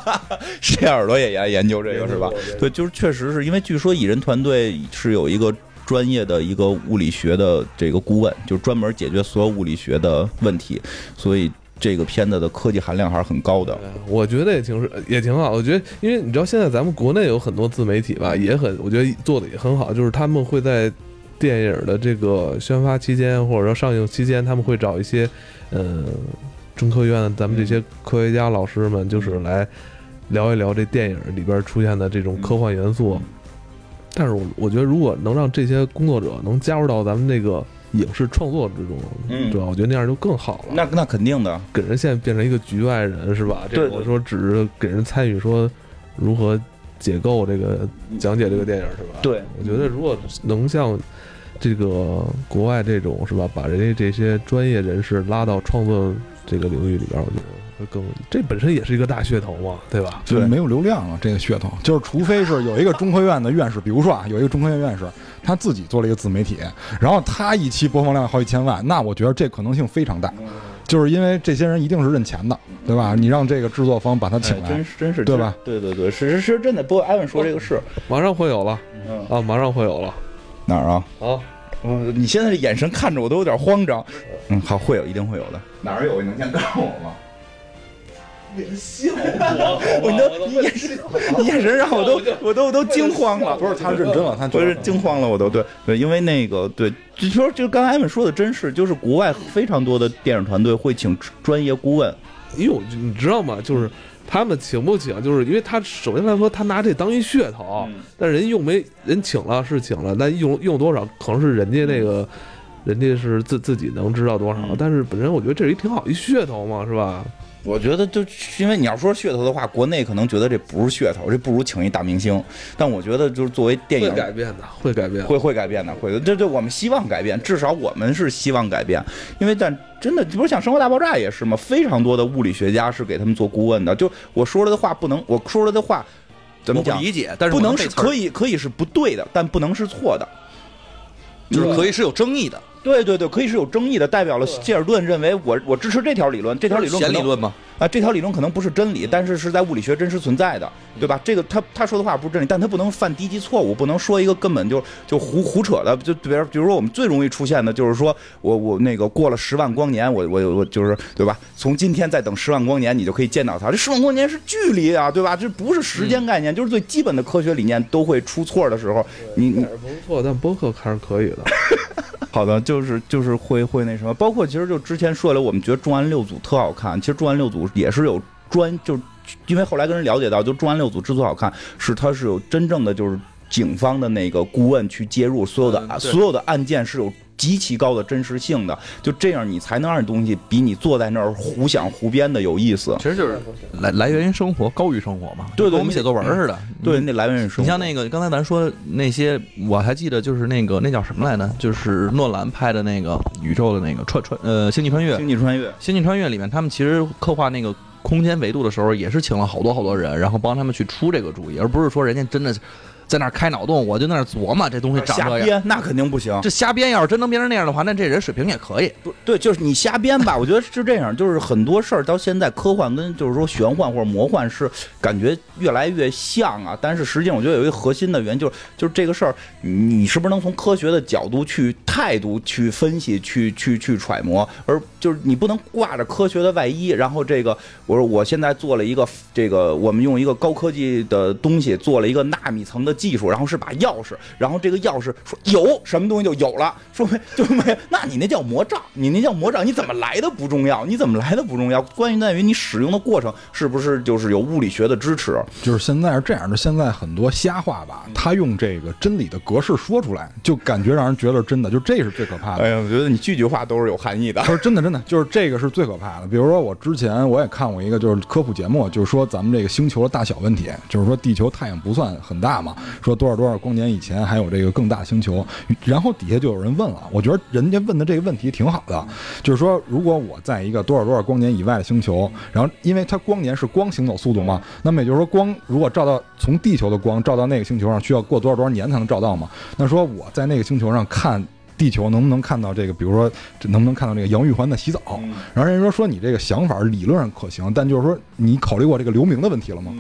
谢耳朵也研研究这个是吧？对，就是确实是因为据说蚁人团队是有一个专业的一个物理学的这个顾问，就专门解决所有物理学的问题，所以这个片子的科技含量还是很高的。我觉得也挺是也挺好。我觉得，因为你知道现在咱们国内有很多自媒体吧，也很我觉得做的也很好，就是他们会在电影的这个宣发期间或者说上映期间，他们会找一些呃中科院的咱们这些科学家老师们，就是来聊一聊这电影里边出现的这种科幻元素。但是我我觉得，如果能让这些工作者能加入到咱们这个影视创作之中，嗯对吧？我觉得那样就更好了。那那肯定的，给人现在变成一个局外人是吧？这对我说只是给人参与说如何解构这个讲解这个电影是吧？，对，我觉得如果能像这个国外这种是吧，把人家这些专业人士拉到创作这个领域里边，我觉得会更这本身也是一个大噱头嘛，对吧？对就没有流量啊，这个噱头就是，除非是有一个中科院的院士，比如说啊，有一个中科院院士，他自己做了一个自媒体，然后他一期播放量好几千万，那我觉得这可能性非常大，就是因为这些人一定是认钱的，对吧？你让这个制作方把他请哎来，真是真是对吧？对对对，是是是真的。不过艾文说这个是马上会有了嗯啊，马上会有了哪儿啊？啊！嗯，你现在这眼神看着我都有点慌张。嗯，好，会有，一定会有的。哪儿有？你能先告诉我吗？笑 我都你眼神，你眼神让我都我都我都惊慌了。不是他认真了，他不是惊慌了，我都对对，因为那个对，就说就刚才艾文说的真是，就是国外非常多的电影团队会请专业顾问，哎呦你知道吗？就是他们请不请，就是因为他首先来说，他拿这当一噱头，嗯但人用没人请了是请了，但用用多少可能是人家那个。人家是自自己能知道多少，嗯但是本身我觉得这是一挺好一噱头嘛，是吧？我觉得就因为你要说噱头的话，国内可能觉得这不是噱头，这不如请一大明星。但我觉得就是作为电影会影改变的，会改变。会会改变的，会的。这这我们希望改变，至少我们是希望改变，因为但真的不是像《生活大爆炸》也是嘛，非常多的物理学家是给他们做顾问的。就我说了的话不能，我说了的话怎么讲？理解，但是不能是可，以可以是不对的，但不能是错的。就是可以是有争议的，对对对，可以是有争议的，代表了希尔顿认为我我支持这条理论，这条理论可能理论嘛，啊，这条理论可能不是真理，但是是在物理学真实存在的，对吧？这个他他说的话不是真理，但他不能犯低级错误，不能说一个根本就就胡胡扯的，就比如比如说我们最容易出现的就是说我我那个过了十万光年，我我我就是对吧？从今天再等十万光年，你就可以见到他。这十万光年是距离啊，对吧？这不是时间概念，就是最基本的科学理念都会出错的时候，你你哪儿不错，但播客还是可以的。好的，就是就是会会那什么，包括其实就之前说了，我们觉得重案六组特好看，其实重案六组也是有专，就是因为后来跟人了解到，就重案六组之所以好看，是它是有真正的就是警方的那个顾问去介入所有的、嗯所有的案件是有。极其高的真实性的，就这样你才能让这东西比你坐在那儿胡想胡编的有意思。其实就是来来源于生活，高于生活嘛，对对跟我们写作文似的。对，那来源于生活。你像那个刚才咱说那些，我还记得就是那个那叫什么来着？就是诺兰拍的那个宇宙的那个穿穿呃星际穿越，星际穿越，星际穿越里面他们其实刻画那个空间维度的时候，也是请了好多好多人，然后帮他们去出这个主意，而不是说人家真的在那儿开脑洞，我就在那儿琢磨这东西长瞎这样。编那肯定不行。这瞎编，要是真能编成那样的话，那这人水平也可以。不对，就是你瞎编吧。我觉得是这样，就是很多事儿到现在科幻跟就是说玄幻或者魔幻是感觉越来越像啊。但是实际上，我觉得有一个核心的原因就是就是这个事儿，你是不是能从科学的角度去态度去分析、去去去揣摩，而就是你不能挂着科学的外衣，然后这个我说我现在做了一个这个我们用一个高科技的东西做了一个纳米层的技术，然后是把钥匙，然后这个钥匙说有什么东西就有了，说没就没，那你那叫魔杖，你那叫魔杖，你怎么来的不重要，你怎么来的不重要，关键在于你使用的过程是不是就是有物理学的支持。就是现在是这样的，现在很多瞎话吧，他用这个真理的格式说出来，就感觉让人觉得是真的，就这是最可怕的。哎呀，我觉得你句句话都是有含义的。他说真的真的，就是这个是最可怕的。比如说我之前我也看过一个就是科普节目，就是说咱们这个星球的大小问题，就是说地球太阳不算很大嘛，说多少多少光年以前还有这个更大星球，然后底下就有人问了，我觉得人家问的这个问题挺好的，就是说如果我在一个多少多少光年以外的星球，然后因为它光年是光行走速度嘛，那么也就是说光如果照到从地球的光照到那个星球上，需要过多少多少年才能照到嘛？那说我在那个星球上看。地球能不能看到这个，比如说这能不能看到这个杨玉环在洗澡？嗯然后人家说说你这个想法理论上可行，但就是说你考虑过这个流明的问题了吗？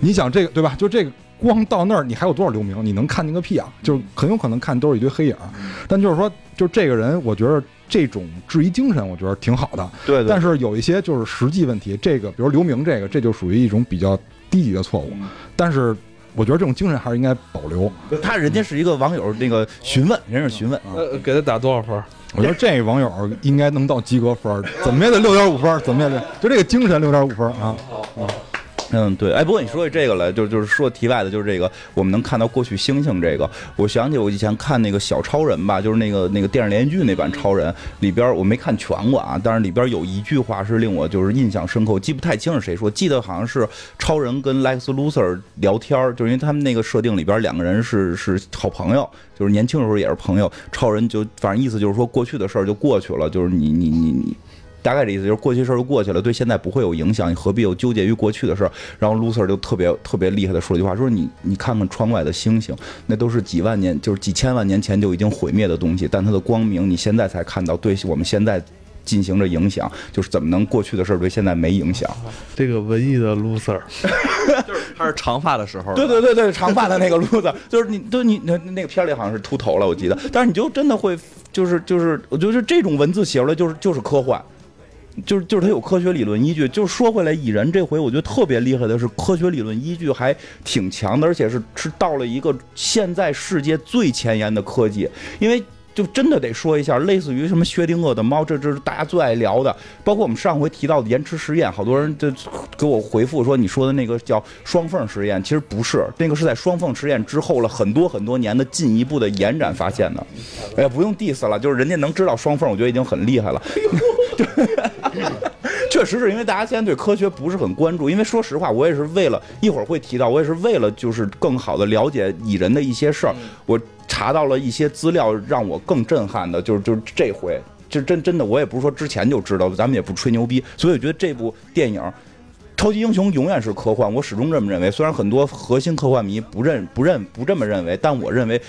你想这个对吧？就这个光到那儿你还有多少流明？你能看见个屁啊！就是很有可能看都是一堆黑影儿。但就是说，就这个人，我觉得这种质疑精神，我觉得挺好的。对对，但是有一些就是实际问题，这个比如刘明这个，这就属于一种比较低级的错误。但是我觉得这种精神还是应该保留。他人家是一个网友那个询问，人是询问，呃，给他打多少分？我觉得这网友应该能到及格分，怎么也得六点五分，怎么也得就这个精神六点五分啊啊。嗯，对，哎，不过你说起这个来，就就是说题外的，就是这个我们能看到过去星星这个，我想起我以前看那个小超人吧，就是那个那个电视连续剧那版超人里边，我没看全过啊，但是里边有一句话是令我就是印象深刻，我记不太清是谁说，记得好像是超人跟 Lex Luthor 聊天，就是因为他们那个设定里边两个人是是好朋友，就是年轻的时候也是朋友，超人就反正意思就是说过去的事儿就过去了，就是你你你你。大概这意思就是过去事儿就过去了，对现在不会有影响，你何必又纠结于过去的事儿？然后 Lucer 就特别特别厉害的说了一句话，说你你看看窗外的星星，那都是几万年，就是几千万年前就已经毁灭的东西，但它的光明你现在才看到，对我们现在进行着影响，就是怎么能过去的事儿对现在没影响？这个文艺的 loser，他是长发的时候，对对对对，长发的那个 Luthor，就是你对你那那个片儿里好像是秃头了，我记得，但是你就真的会就是就是，我觉得这种文字写出来就是就是科幻。就是就是它有科学理论依据，就是说回来，蚁人这回我觉得特别厉害的是科学理论依据还挺强的，而且是是到了一个现在世界最前沿的科技，因为。就真的得说一下，类似于什么薛定谔的猫，这这是大家最爱聊的。包括我们上回提到的延迟实验，好多人就给我回复说，你说的那个叫双缝实验，其实不是，那个是在双缝实验之后了很多很多年的进一步的延展发现的。哎呀，不用 diss 了，就是人家能知道双缝，我觉得已经很厉害了。确实是因为大家现在对科学不是很关注，因为说实话，我也是为了一会儿会提到，我也是为了就是更好的了解蚁人的一些事儿，我查到了一些资料，让我更震撼的，就是就是这回，就真真的，我也不是说之前就知道，咱们也不吹牛逼，所以我觉得这部电影。超级英雄永远是科幻，我始终这么认为。虽然很多核心科幻迷不认、不认、不这么认为，但我认为，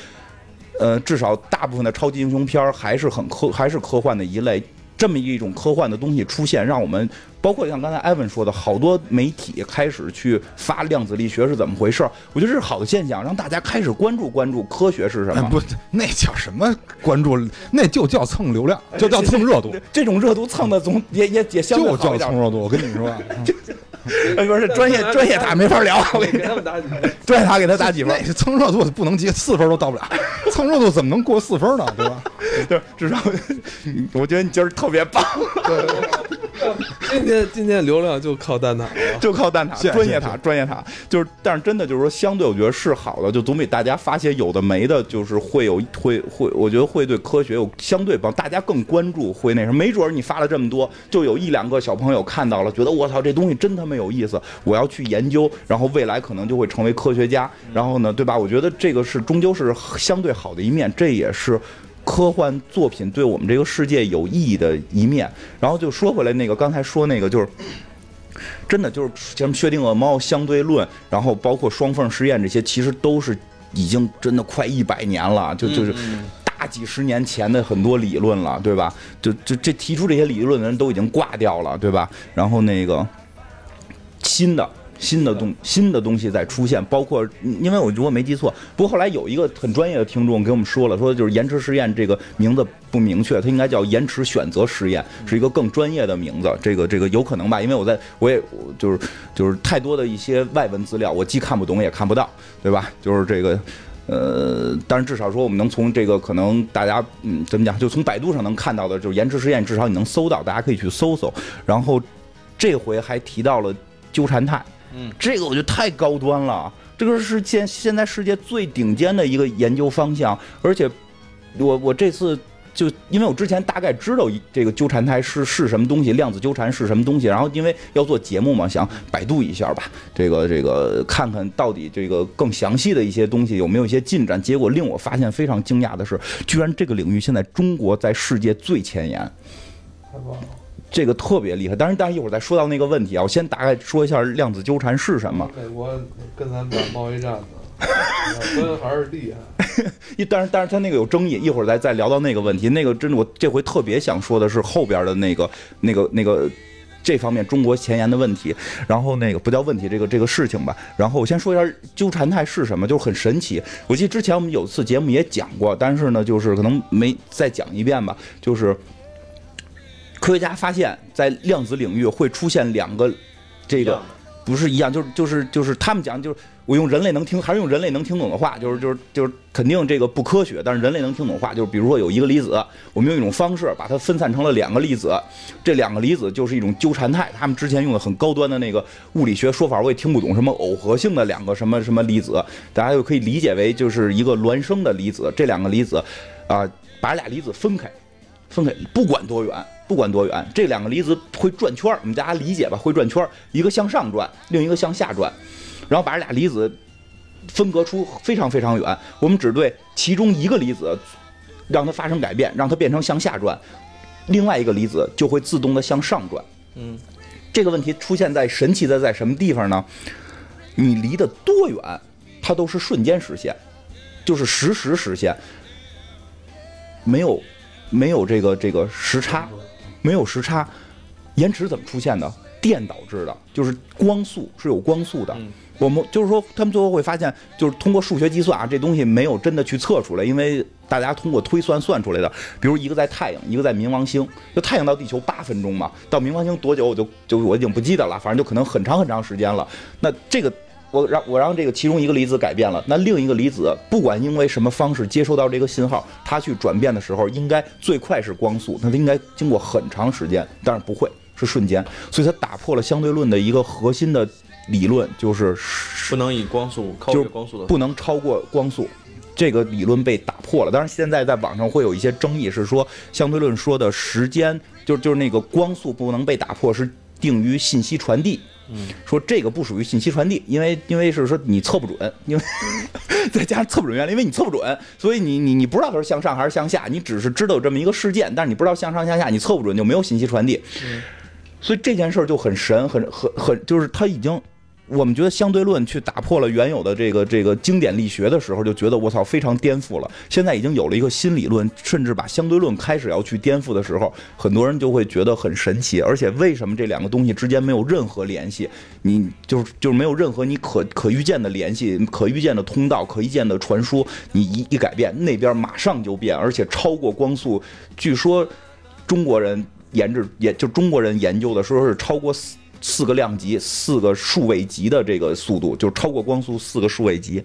呃，至少大部分的超级英雄片儿还是很科，还是科幻的一类。这么一种科幻的东西出现，让我们包括像刚才艾文说的，好多媒体开始去发量子力学是怎么回事儿。我觉得这是好的现象，让大家开始关注关注科学是什么。哎不，那叫什么关注？那就叫蹭流量，就叫蹭热度，这种热度蹭的总也也也相对就好一点叫蹭。热度。我跟你说，哎，不是 专业专业打没法聊，我跟你给他，们打几？专业打给他打几分那？蹭热度不能接，四分都到不了。蹭热度怎么能过四分呢？对吧？对至少，我觉得你今儿特别棒，今天今天流量就靠蛋挞了。就靠蛋挞，专业塔，专业塔，就是，但是真的就是说，相对我觉得是好的，就总比大家发些有的没的，就是会有会会，我觉得会对科学有相对帮大家更关注，会那什么，没准儿你发了这么多，就有一两个小朋友看到了，觉得我操这东西真他妈有意思，我要去研究，然后未来可能就会成为科学家，然后呢，对吧？我觉得这个是终究是相对好的一面，这也是。科幻作品对我们这个世界有意义的一面，然后就说回来，那个刚才说那个就是真的就是像薛定谔猫相对论，然后包括双缝实验这些，其实都是已经真的快一百年了，就就是大几十年前的很多理论了，对吧？就就这提出这些理论的人都已经挂掉了，对吧？然后那个新的。新的东新的东西在出现，包括因为我如果没记错，不过后来有一个很专业的听众给我们说了，说就是延迟实验这个名字不明确，它应该叫延迟选择实验，是一个更专业的名字。这个这个有可能吧？因为我在我也我就是就是太多的一些外文资料，我既看不懂也看不到，对吧？就是这个。呃，但是至少说，我们能从这个可能大家嗯怎么讲，就从百度上能看到的，就是延迟实验，至少你能搜到，大家可以去搜搜。然后这回还提到了纠缠态，嗯，这个我觉得太高端了，这个是现现在世界最顶尖的一个研究方向，而且我我这次。就因为我之前大概知道这个纠缠态是是什么东西，量子纠缠是什么东西，然后因为要做节目嘛，想百度一下吧，这个这个看看到底这个更详细的一些东西有没有一些进展。结果令我发现非常惊讶的是，居然这个领域现在中国在世界最前沿。太棒了！这个特别厉害，当然，但是一会儿再说到那个问题啊，我先大概说一下量子纠缠是什么。美国跟咱打贸易战呢，分还是厉害。一但是但是他那个有争议，一会儿再再聊到那个问题。那个真的，我这回特别想说的是后边的那个那个那个这方面中国前沿的问题。然后那个不叫问题，这个这个事情吧。然后我先说一下纠缠态是什么，就是很神奇。我记得之前我们有次节目也讲过，但是呢，就是可能没再讲一遍吧。就是科学家发现，在量子领域会出现两个这个。不是一样，就是就是就是他们讲，就是我用人类能听，还是用人类能听懂的话，就是就是就是肯定这个不科学，但是人类能听懂话，就是比如说有一个离子，我们用一种方式把它分散成了两个粒子，这两个离子就是一种纠缠态。他们之前用的很高端的那个物理学说法，我也听不懂，什么耦合性的两个什么什么离子，大家就可以理解为就是一个孪生的离子。这两个离子啊，把俩离子分开，分开不管多远。不管多远，这两个离子会转圈我们大家理解吧？会转圈一个向上转，另一个向下转，然后把这俩离子分隔出非常非常远。我们只对其中一个离子让它发生改变，让它变成向下转，另外一个离子就会自动的向上转。嗯，这个问题出现在神奇的在什么地方呢？你离得多远，它都是瞬间实现，就是实时实现，没有没有这个这个时差。没有时差，延迟怎么出现的？电导致的，就是光速是有光速的。我们就是说，他们最后会发现，就是通过数学计算啊，这东西没有真的去测出来，因为大家通过推算算出来的。比如一个在太阳，一个在冥王星，就太阳到地球八分钟嘛，到冥王星多久我就就我已经不记得了，反正就可能很长很长时间了。那这个。我让我让这个其中一个离子改变了，那另一个离子不管因为什么方式接收到这个信号，它去转变的时候，应该最快是光速，那它应该经过很长时间，但是不会是瞬间，所以它打破了相对论的一个核心的理论，就是不能以光速超越光速的，不能超过光速，这个理论被打破了。当然现在在网上会有一些争议，是说相对论说的时间，就就是那个光速不能被打破，是定于信息传递。嗯，说这个不属于信息传递，因为因为是说你测不准，因为 再加上测不准原理，因为你测不准，所以你你你不知道它是向上还是向下，你只是知道有这么一个事件，但是你不知道向上向下，你测不准就没有信息传递。所以这件事儿就很神，很很很，就是它已经。我们觉得相对论去打破了原有的这个这个经典力学的时候，就觉得我操非常颠覆了。现在已经有了一个新理论，甚至把相对论开始要去颠覆的时候，很多人就会觉得很神奇。而且为什么这两个东西之间没有任何联系？你就是就是没有任何你可可预见的联系、可预见的通道、可预见的传输。你一一改变，那边马上就变，而且超过光速。据说中国人研制，也就中国人研究的说是超过四。四个量级，四个数位级的这个速度，就超过光速四个数位级，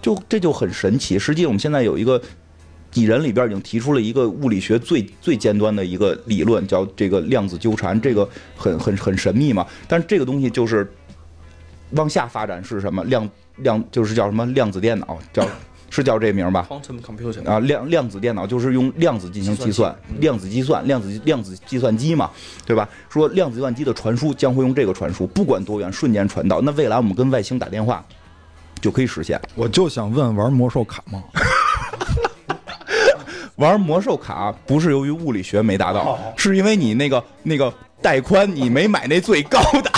就这就很神奇。实际我们现在有一个蚁人里边已经提出了一个物理学最最尖端的一个理论，叫这个量子纠缠，这个很很很神秘嘛。但是这个东西就是往下发展是什么？量量就是叫什么量子电脑叫。是叫这名吧？Quantum computing 啊，量量子电脑就是用量子进行计算，量子计算，量子量子计算机嘛，对吧？说量子计算机的传输将会用这个传输，不管多远，瞬间传到。那未来我们跟外星打电话就可以实现。我就想问，玩魔兽卡吗？玩魔兽卡不是由于物理学没达到，是因为你那个那个带宽你没买那最高的。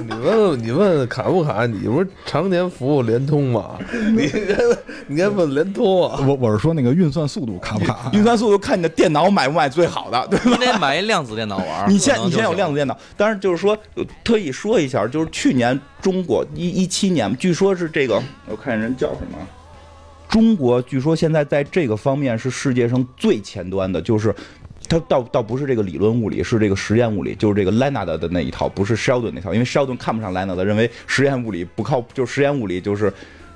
你问问你问卡不卡？你不是常年服务联通吗？你 你该问联通啊！我我是说那个运算速度卡不卡？运算速度看你的电脑买不买最好的，对吧？你得买一量子电脑玩。你先你先有量子电脑，但是就是说特意说一下，就是去年中国一一七年，据说是这个，我看人叫什么？中国据说现在在这个方面是世界上最前端的，就是。他倒倒不是这个理论物理，是这个实验物理，就是这个莱纳德的那一套，不是 Sheldon 那套，因为 Sheldon 看不上莱纳德，认为实验物理不靠，就是实验物理就是。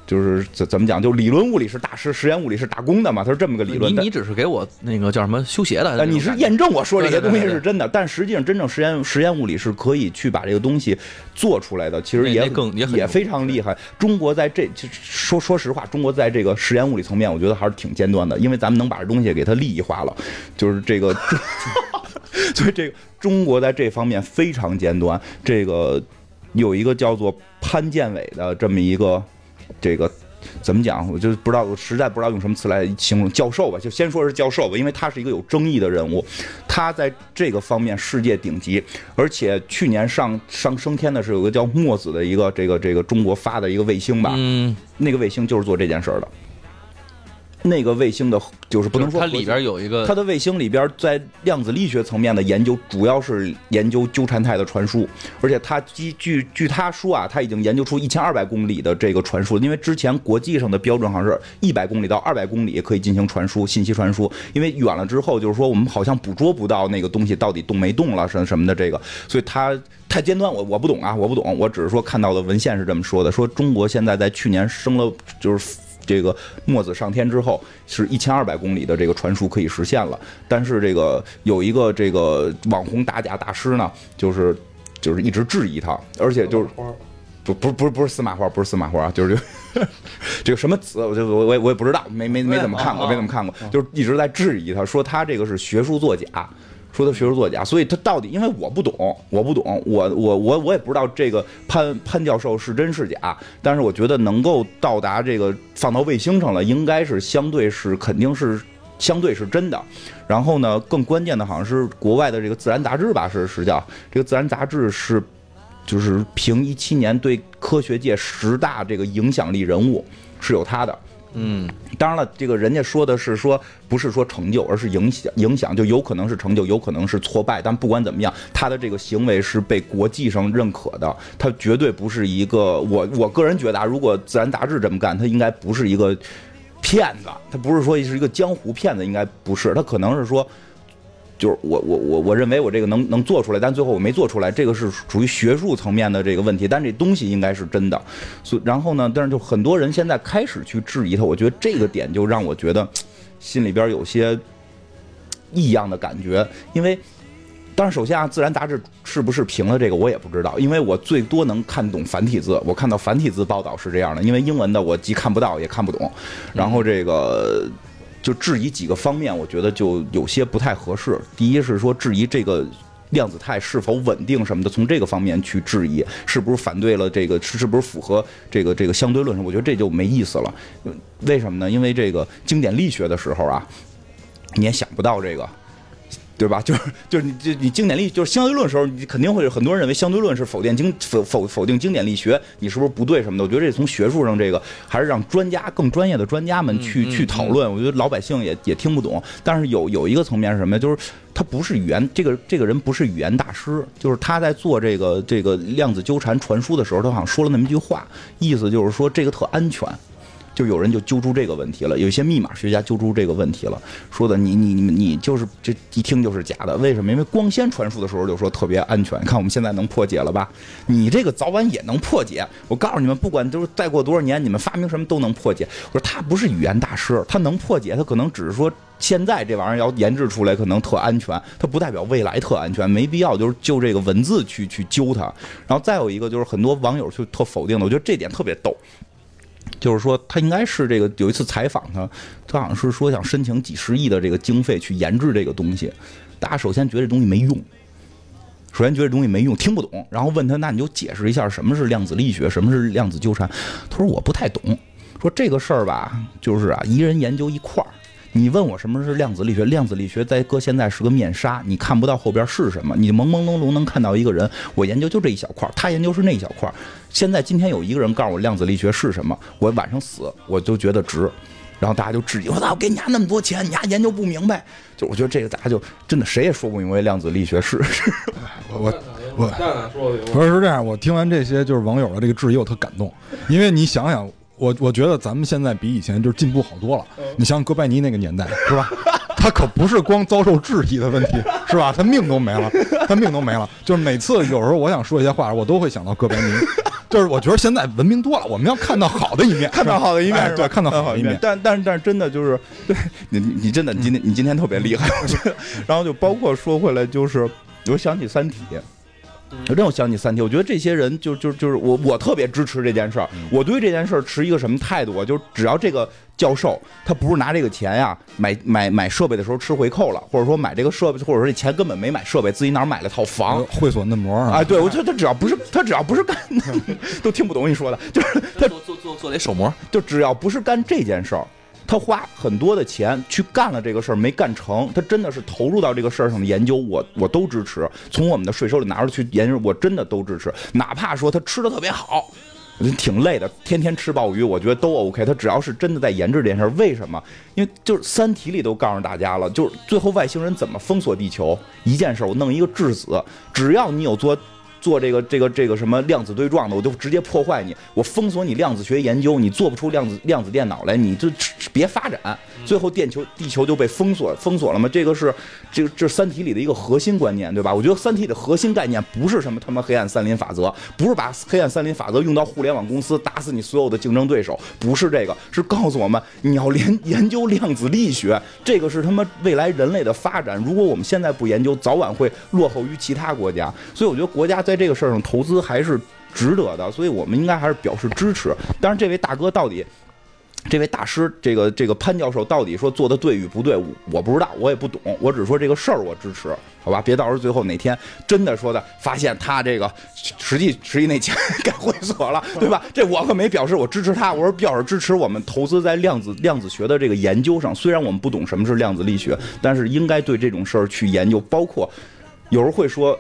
就是怎怎么讲？就理论物理是大师，实验物理是打工的嘛？他是这么个理论。你你只是给我那个叫什么修鞋的？你是验证我说这些东西是真的，但实际上真正实验实验物理是可以去把这个东西做出来的。其实也更也也非常厉害。中国在这说说实话，中国在这个实验物理层面，我觉得还是挺尖端的，因为咱们能把这东西给它利益化了，就是这个。所以这个中国在这方面非常尖端。这个有一个叫做潘建伟的这么一个。这个怎么讲？我就不知道，我实在不知道用什么词来形容教授吧。就先说是教授吧，因为他是一个有争议的人物，他在这个方面世界顶级。而且去年上上升天的是有个叫墨子的一个这个这个中国发的一个卫星吧，嗯，那个卫星就是做这件事儿的。那个卫星的，就是不能说它里边有一个它的卫星里边在量子力学层面的研究，主要是研究纠缠态的传输，而且它据据据他说啊，他已经研究出一千二百公里的这个传输，因为之前国际上的标准好像是一百公里到二百公里可以进行传输信息传输，因为远了之后就是说我们好像捕捉不到那个东西到底动没动了什什么的这个，所以它太尖端，我我不懂啊，我不懂，我只是说看到的文献是这么说的，说中国现在在去年升了就是。这个墨子上天之后，是一千二百公里的这个传输可以实现了。但是这个有一个这个网红打假大师呢，就是就是一直质疑他，而且就是不不不是不是司马花，不是司马花，就是 这个什么子，我就我我我也不知道，没没没怎么看过，没怎么看过，就是一直在质疑他，说他这个是学术作假。说他学术作假，所以他到底因为我不懂，我不懂，我我我我也不知道这个潘潘教授是真是假，但是我觉得能够到达这个放到卫星上了，应该是相对是肯定是相对是真的。然后呢，更关键的好像是国外的这个《自然》杂志吧，是是叫这个《自然》杂志是就是评一七年对科学界十大这个影响力人物是有他的。嗯，当然了，这个人家说的是说不是说成就，而是影响影响，就有可能是成就，有可能是挫败。但不管怎么样，他的这个行为是被国际上认可的，他绝对不是一个我我个人觉得啊，如果《自然》杂志这么干，他应该不是一个骗子，他不是说是一个江湖骗子，应该不是，他可能是说。就是我我我我认为我这个能能做出来，但最后我没做出来，这个是属于学术层面的这个问题。但这东西应该是真的，所然后呢，但是就很多人现在开始去质疑他，我觉得这个点就让我觉得心里边有些异样的感觉。因为，但是首先啊，《自然》杂志是不是评了这个我也不知道，因为我最多能看懂繁体字，我看到繁体字报道是这样的，因为英文的我既看不到也看不懂，然后这个。就质疑几个方面，我觉得就有些不太合适。第一是说质疑这个量子态是否稳定什么的，从这个方面去质疑，是不是反对了这个是不是符合这个这个相对论？我觉得这就没意思了。为什么呢？因为这个经典力学的时候啊，你也想不到这个。对吧？就是就是你这你经典力就是相对论的时候，你肯定会有很多人认为相对论是否定经否否否定经典力学，你是不是不对什么的？我觉得这从学术上这个还是让专家更专业的专家们去去讨论。我觉得老百姓也也听不懂。但是有有一个层面是什么呀？就是他不是语言，这个这个人不是语言大师，就是他在做这个这个量子纠缠传输的时候，他好像说了那么一句话，意思就是说这个特安全。就有人就揪出这个问题了，有一些密码学家揪出这个问题了，说的你你你你就是这一听就是假的，为什么？因为光纤传输的时候就说特别安全，看我们现在能破解了吧？你这个早晚也能破解。我告诉你们，不管就是再过多少年，你们发明什么都能破解。我说他不是语言大师，他能破解，他可能只是说现在这玩意儿要研制出来可能特安全，它不代表未来特安全，没必要就是就这个文字去去揪它。然后再有一个就是很多网友就特否定的，我觉得这点特别逗。就是说，他应该是这个有一次采访他，他好像是说想申请几十亿的这个经费去研制这个东西。大家首先觉得这东西没用，首先觉得这东西没用，听不懂。然后问他，那你就解释一下什么是量子力学，什么是量子纠缠。他说我不太懂。说这个事儿吧，就是啊，一人研究一块儿。你问我什么是量子力学？量子力学在搁现在是个面纱，你看不到后边是什么，你朦朦胧胧能看到一个人。我研究就这一小块，他研究是那一小块。现在今天有一个人告诉我量子力学是什么，我晚上死我就觉得值。然后大家就质疑我，咋我给你家那么多钱，你家研究不明白？就我觉得这个大家就真的谁也说不明白量子力学是。我我我，不是是这样，我听完这些就是网友的这个质疑，我特感动，因为你想想。我我觉得咱们现在比以前就是进步好多了。你像哥白尼那个年代，是吧？他可不是光遭受质疑的问题，是吧？他命都没了，他命都没了。就是每次有时候我想说一些话，我都会想到哥白尼。就是我觉得现在文明多了，我们要看到好的一面，看到好的一面，对，看到好的一面。但但是但是真的就是，对你你真的你今天你今天特别厉害。然后就包括说回来，就是我想起《三体》，我真有想起《三体》，我觉得这些人就就就是我我特别支持这件事儿。我对这件事儿持一个什么态度啊？就是只要这个教授他不是拿这个钱呀买买买设备的时候吃回扣了，或者说买这个设备，或者说这钱根本没买设备，自己哪儿买了套房。会所嫩模啊，对我觉得他只要不是他只要不是干，都听不懂你说的，就是他做做做做点手模，就只要不是干这件事儿。他花很多的钱去干了这个事儿，没干成。他真的是投入到这个事儿上的研究，我我都支持。从我们的税收里拿出去研究，我真的都支持。哪怕说他吃的特别好，挺累的，天天吃鲍鱼，我觉得都 OK。他只要是真的在研制这件事儿，为什么？因为就是《三体》里都告诉大家了，就是最后外星人怎么封锁地球，一件事儿，我弄一个质子，只要你有做。做这个这个这个什么量子对撞的，我就直接破坏你，我封锁你量子学研究，你做不出量子量子电脑来，你就别发展，最后电球地球就被封锁封锁了吗？这个是这个这《三体》里的一个核心观念，对吧？我觉得《三体》的核心概念不是什么他妈黑暗森林法则，不是把黑暗森林法则用到互联网公司打死你所有的竞争对手，不是这个，是告诉我们你要连研究量子力学，这个是他妈未来人类的发展。如果我们现在不研究，早晚会落后于其他国家。所以我觉得国家在这个事儿上投资还是值得的，所以我们应该还是表示支持。当然，这位大哥到底，这位大师，这个这个潘教授到底说做的对与不对，我不知道，我也不懂。我只说这个事儿我支持，好吧？别到时候最后哪天真的说的发现他这个实际实际那钱该会所了，对吧？这我可没表示我支持他，我说表示支持我们投资在量子量子学的这个研究上。虽然我们不懂什么是量子力学，但是应该对这种事儿去研究。包括有人会说。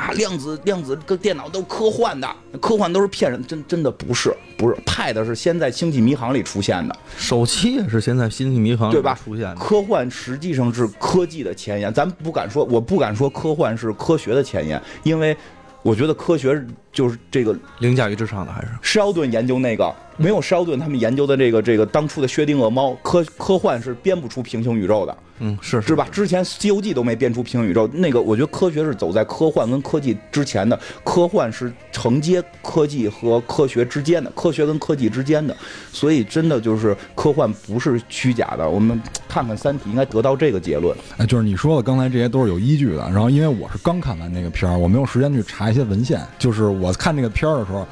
啊，量子量子跟电脑都科幻的，科幻都是骗人，真真的不是，不是，Pad 是先在星际迷航里出现的，手机也是先在星际迷航对吧出现的。科幻实际上是科技的前沿，咱不敢说，我不敢说科幻是科学的前沿，因为我觉得科学就是这个凌驾于之上的，还是施奥顿研究那个没有施奥顿他们研究的这个这个当初的薛定谔猫，科科幻是编不出平行宇宙的。嗯，是是吧？之前《西游记》都没编出平行宇宙，那个我觉得科学是走在科幻跟科技之前的，科幻是承接科技和科学之间的，科学跟科技之间的，所以真的就是科幻不是虚假的。我们看看《三体》，应该得到这个结论。哎，就是你说的刚才这些都是有依据的。然后因为我是刚看完那个片儿，我没有时间去查一些文献。就是我看那个片儿的时候。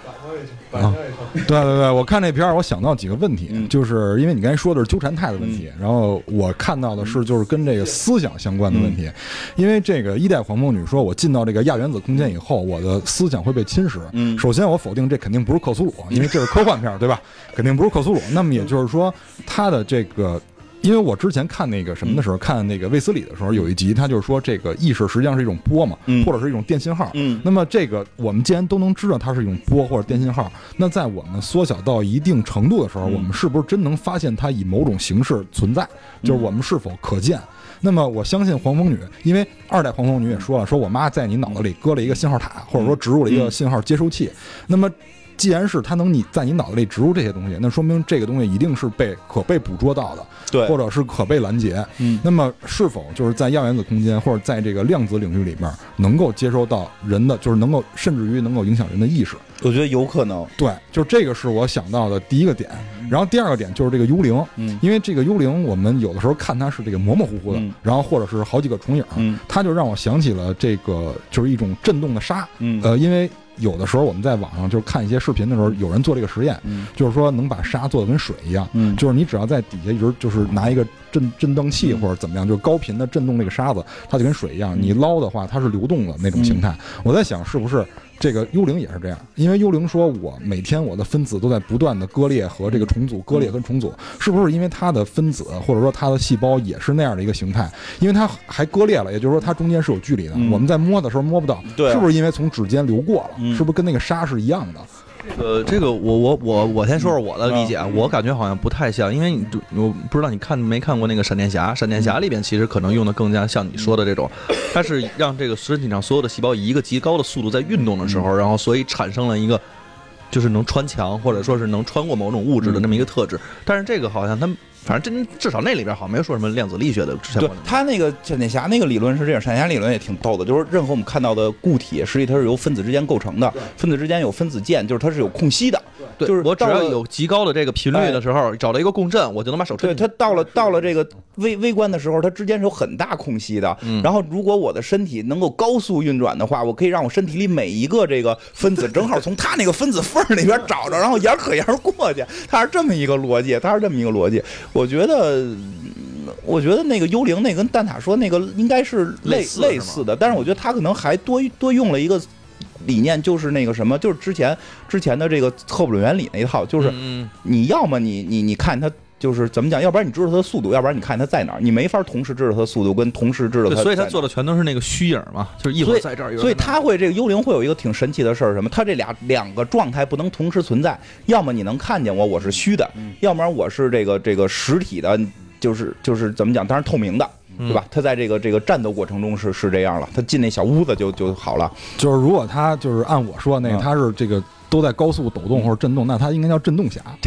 啊，对对对，我看那片儿，我想到几个问题，就是因为你刚才说的是纠缠态的问题，然后我看到的是就是跟这个思想相关的问题，因为这个一代黄蜂女说，我进到这个亚原子空间以后，我的思想会被侵蚀。嗯，首先我否定这肯定不是克苏鲁，因为这是科幻片，对吧？肯定不是克苏鲁。那么也就是说，他的这个。因为我之前看那个什么的时候，看那个卫斯理的时候，有一集他就是说，这个意识实际上是一种波嘛，或者是一种电信号。嗯，那么这个我们既然都能知道它是一种波或者电信号，那在我们缩小到一定程度的时候，我们是不是真能发现它以某种形式存在？就是我们是否可见？那么我相信黄蜂女，因为二代黄蜂女也说了，说我妈在你脑子里搁了一个信号塔，或者说植入了一个信号接收器。那么。既然是它能你在你脑子里植入这些东西，那说明这个东西一定是被可被捕捉到的，对，或者是可被拦截。嗯，那么是否就是在亚原子空间或者在这个量子领域里面能够接收到人的，就是能够甚至于能够影响人的意识？我觉得有可能。对，就是这个是我想到的第一个点。然后第二个点就是这个幽灵，嗯，因为这个幽灵我们有的时候看它是这个模模糊糊的，然后或者是好几个重影，嗯，它就让我想起了这个就是一种震动的沙，嗯，呃，因为。有的时候我们在网上就是看一些视频的时候，有人做这个实验，就是说能把沙做的跟水一样，就是你只要在底下一直就是拿一个震震动器或者怎么样，就是高频的震动这个沙子，它就跟水一样，你捞的话它是流动的那种形态。我在想是不是？这个幽灵也是这样，因为幽灵说，我每天我的分子都在不断的割裂和这个重组，割裂跟重组，是不是因为它的分子或者说它的细胞也是那样的一个形态？因为它还割裂了，也就是说它中间是有距离的，我们在摸的时候摸不到，是不是因为从指尖流过了？是不是跟那个沙是一样的？这个这个，我我我我先说说我的理解，我感觉好像不太像，因为你我不知道你看没看过那个闪电侠，闪电侠里边其实可能用的更加像你说的这种，它是让这个身体上所有的细胞以一个极高的速度在运动的时候，然后所以产生了一个就是能穿墙或者说是能穿过某种物质的那么一个特质，但是这个好像它。反正真至少那里边好像没有说什么量子力学的。对，他那个闪电侠那个理论是这样，闪电侠理论也挺逗的，就是任何我们看到的固体，实际它是由分子之间构成的，分子之间有分子键，就是它是有空隙的。对就是我只要到有极高的这个频率的时候，找到一个共振，我就能把手对伸进去。它到了到了这个微微观的时候，它之间是有很大空隙的。嗯然后如果我的身体能够高速运转的话，我可以让我身体里每一个这个分子正好从它那个分子缝里边找着，然后沿可沿过去。它是这么一个逻辑，它是这么一个逻辑。我觉得。嗯我觉得那个幽灵那跟蛋挞说那个应该是类类似的，但是我觉得他可能还多多用了一个理念，就是那个什么，就是之前之前的这个赫普伦原理那一套，就是嗯你要么你你你看它就是怎么讲，要不然你知道它的速度，要不然你看它在哪儿，你没法同时知道它的速度跟同时知道它，所以他在哪儿做的全都是那个虚影嘛，就是一会儿在这儿，所以他会这个幽灵会有一个挺神奇的事儿，什么？他这俩两个状态不能同时存在，要么你能看见我，我是虚的，要不然我是这个这个实体的，就是就是怎么讲？当然透明的。对吧？他在这个这个战斗过程中是是这样了，他进那小屋子就就好了。就是如果他就是按我说的那个，嗯他是这个都在高速抖动或者震动，那它应该叫震动侠，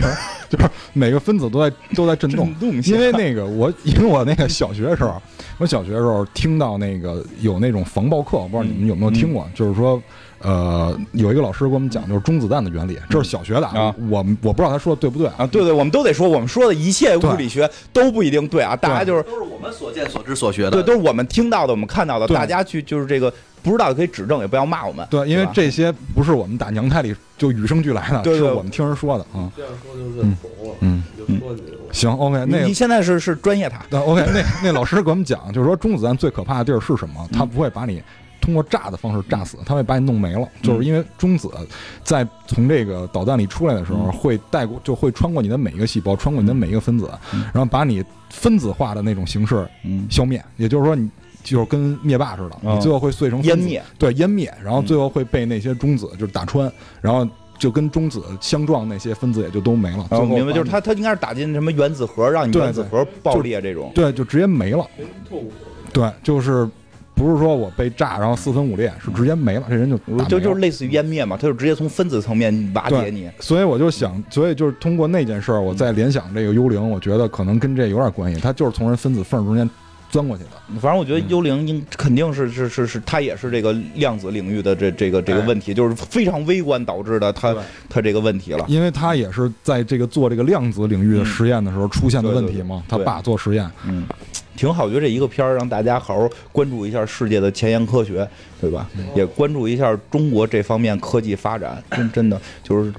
就是每个分子都在都在震动。动因为那个我，因为我那个小学的时候，我小学的时候听到那个有那种防爆课，我不知道你们有没有听过，就是说，呃，有一个老师给我们讲，就是中子弹的原理，这是小学的啊，我我不知道他说的对不对啊，对对，我们都得说，我们说的一切物理学都不一定对啊，大家就是都是我们所见所知所学的。对，都是我们听到的，我们看到的，大家去就是这个不知道的可以指正，也不要骂我们。对，因为这些不是我们打娘胎里就与生俱来的，对对是我们听人说的啊。这样说就认怂了，嗯就说你行，OK，那你你现在是是专业塔，对 OK，那那老师给我们讲，就是说中子弹最可怕的地儿是什么？它不会把你通过炸的方式炸死，它会把你弄没了。就是因为中子在从这个导弹里出来的时候，会带过，就会穿过你的每一个细胞，穿过你的每一个分子，然后把你分子化的那种形式嗯，消灭。也就是说，你就是跟灭霸似的，嗯你最后会碎成分子湮灭，对，湮灭，然后最后会被那些中子就是打穿，然后。就跟中子相撞，那些分子也就都没了。我哦，明白，就是它它应该是打进什么原子核，让你对原子核爆裂这种。对，就直接没了。对，就是不是说我被炸然后四分五裂，是直接没了，这人就就就是类似于湮灭嘛，他就直接从分子层面瓦解你。所以我就想，所以就是通过那件事儿，我再联想这个幽灵，我觉得可能跟这有点关系，它就是从人分子缝中间钻过去的。反正我觉得幽灵应肯定是是是是，它也是这个量子领域的这这个这个问题，就是非常微观导致的它对它这个问题了。因为他也是在这个做这个量子领域的实验的时候出现的问题嘛他爸做实验，嗯，挺好，我觉得这一个片儿让大家好好关注一下世界的前沿科学，对吧？也关注一下中国这方面科技发展，真真的就是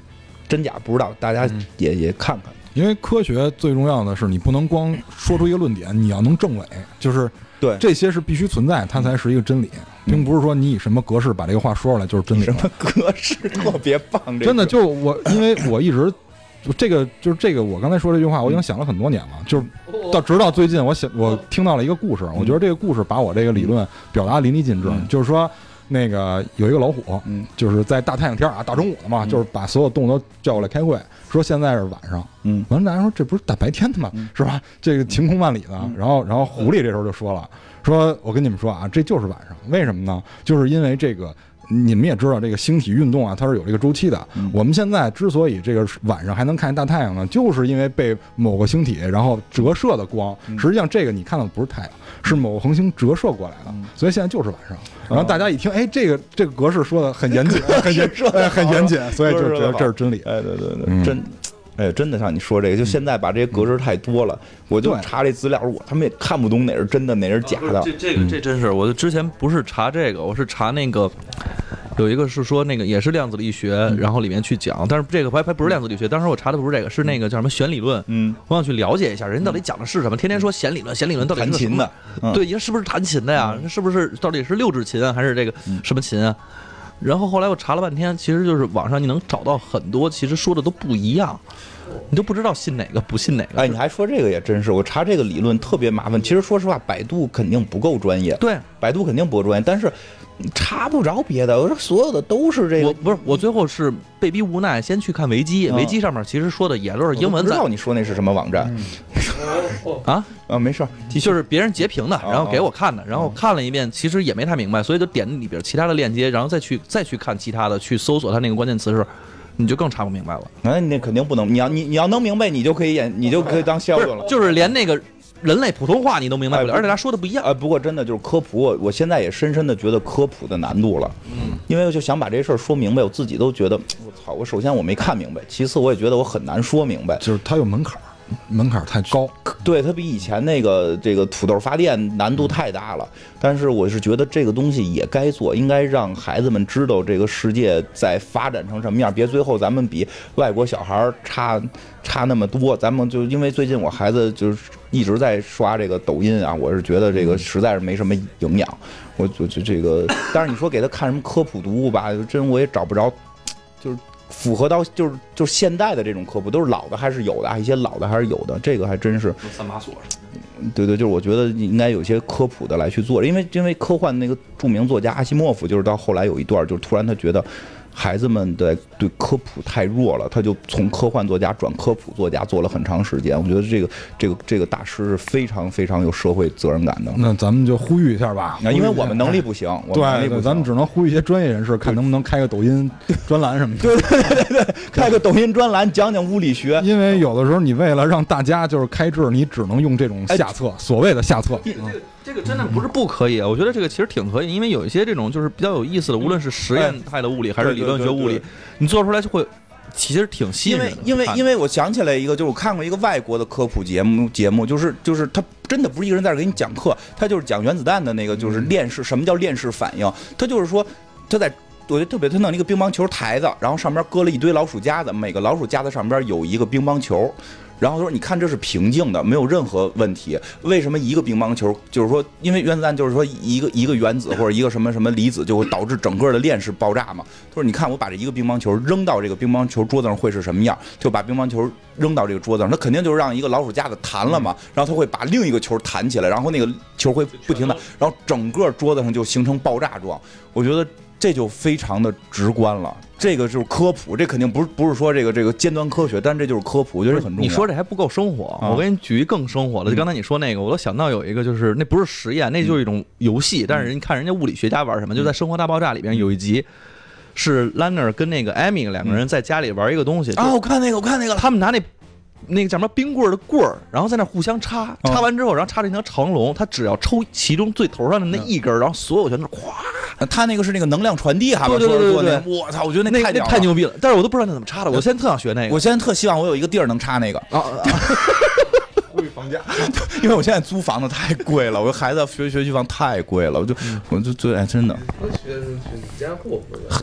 真假不知道，大家也也看看。因为科学最重要的是你不能光说出一个论点，你要能证伪，就是对。这些是必须存在，它才是一个真理，并不是说你以什么格式把这个话说出来就是真理。什。么格式特别棒，这真的就我，因为我一直就这个就是这个，我刚才说这句话，我已经想了很多年了，就是到直到最近，我想我听到了一个故事，我觉得这个故事把我这个理论表达淋漓尽致，嗯。就是说。那个有一个老虎，嗯。就是在大太阳天啊，大中午的嘛，就是把所有动物都叫过来开会，说现在是晚上。嗯完了，大家说这不是大白天的吗？是吧？这个晴空万里的。然后，然后狐狸这时候就说了，说我跟你们说啊，这就是晚上，为什么呢？就是因为这个。你们也知道，这个星体运动啊，它是有这个周期的。我们现在之所以这个晚上还能看见大太阳呢，就是因为被某个星体然后折射的光。实际上，这个你看到的不是太阳，是某个恒星折射过来的。所以现在就是晚上。然后大家一听，哎，这个这个格式说的很严谨，很严谨哎很严谨，所以就觉得这是真理。哎，对对对，嗯真。哎，真的像你说这个，就现在把这些格式太多了，我就查这资料，我他们也看不懂哪是真的，哪是假的。这这个这真是，我就之前不是查这个，我是查那个。有一个是说那个也是量子力学，然后里面去讲，但是这个还还不是量子力学。当时我查的不是这个，是那个叫什么弦理论。嗯，我想去了解一下，人家到底讲的是什么？天天说弦理论，弦理论到底弹琴的，嗯对，是不是弹琴的呀？是不是到底是六指琴啊，还是这个什么琴啊？然后后来我查了半天，其实就是网上你能找到很多，其实说的都不一样，你都不知道信哪个不信哪个。哎，你还说这个也真是，我查这个理论特别麻烦。其实说实话，百度肯定不够专业，对百度肯定不够专业，但是查不着别的，我说所有的都是这个。我不是我最后是被逼无奈，先去看维基，嗯维基上面其实说的也都是英文知道你说那是什么网站 啊，啊？没事儿，就是别人截屏的，然后给我看的，然后看了一遍，其实也没太明白，所以就点里边其他的链接，然后再去再去看其他的，去搜索它那个关键词的时候，你就更查不明白了。那你那肯定不能，你要你你要能明白，你就可以演，你就可以当肖不是恩了，。就是连那个人类普通话你都明白不了，哎而且他说的不一样。呃，不过真的就是科普，我我现在也深深的觉得科普的难度了。嗯，因为我就想把这事儿说明白，我自己都觉得，我操！我首先我没看明白，其次我也觉得我很难说明白。就是它有门槛儿，门槛太高。对，它比以前那个这个土豆发电难度太大了。但是我是觉得这个东西也该做，应该让孩子们知道这个世界在发展成什么样，别最后咱们比外国小孩差差那么多。咱们就因为最近我孩子就是一直在刷这个抖音啊，我是觉得这个实在是没什么营养。我就就这个，但是你说给他看什么科普读物吧，真我也找不着，符合到就是就是现代的这种科普，都是老的还是有的啊，一些老的还是有的，这个还真是。三把锁对对，就是我觉得应该有些科普的来去做，因为因为科幻那个著名作家阿西莫夫，就是到后来有一段，就是突然他觉得孩子们的对科普太弱了，他就从科幻作家转科普作家做了很长时间。我觉得这个这个这个大师是非常非常有社会责任感的。那咱们就呼吁一下吧，啊，因为我们能力不行，我们能力对对，不行咱们只能呼吁一些专业人士，看能不能开个抖音专栏什么的。对对对对，开个抖音专栏讲讲物理学。因为有的时候你为了让大家就是开智，你只能用这种下策，所谓的下策。这个这个真的不是不可以啊，我觉得这个其实挺可以，因为有一些这种就是比较有意思的，无论是实验态的物理还是理论学物理你做出来就会其实挺吸引人的。因为因为因为我想起来一个，就是我看过一个外国的科普节目，节目就是就是他真的不是一个人在这给你讲课，他就是讲原子弹的那个，就是链式什么叫链式反应，他就是说他在。我觉得特别，他弄了一个乒乓球台子，然后上边搁了一堆老鼠夹子，每个老鼠夹子上边有一个乒乓球，然后他说：“你看这是平静的，没有任何问题。为什么一个乒乓球？就是说，因为原子弹就是说一个一个原子或者一个什么什么离子就会导致整个的链式爆炸嘛。他说：你看我把这一个乒乓球扔到这个乒乓球桌子上会是什么样？就把乒乓球扔到这个桌子上，它肯定就是让一个老鼠夹子弹了嘛，然后它会把另一个球弹起来，然后那个球会不停的，然后整个桌子上就形成爆炸状。我觉得。这就非常的直观了，这个就是科普，这肯定不是不是说这个这个尖端科学，但这就是科普，我觉得这很重要。你说这还不够生活，啊我给你举一更生活的。就刚才你说那个，我都想到有一个，就是那不是实验，那就是一种游戏。但是人看人家物理学家玩什么，就在《生活大爆炸》里边有一集，是兰纳尔跟那个 Amy 两个人在家里玩一个东西，啊，我看那个，我看那个，他们拿那。那个叫什么冰棍儿的棍儿，然后在那互相插，插完之后，然后插成一条长龙，他只要抽其中最头上的那一根，然后所有全都是咵，他那个是那个能量传递哈，对对对对对我操，我觉得那那太牛逼了。但是我都不知道那怎么插的，我现在特想学那个。我现在特希望我有一个地儿能插那个，啊 房价，因为我现在租房子太贵了，我孩子学学区房太贵了，我就我就最哎真的？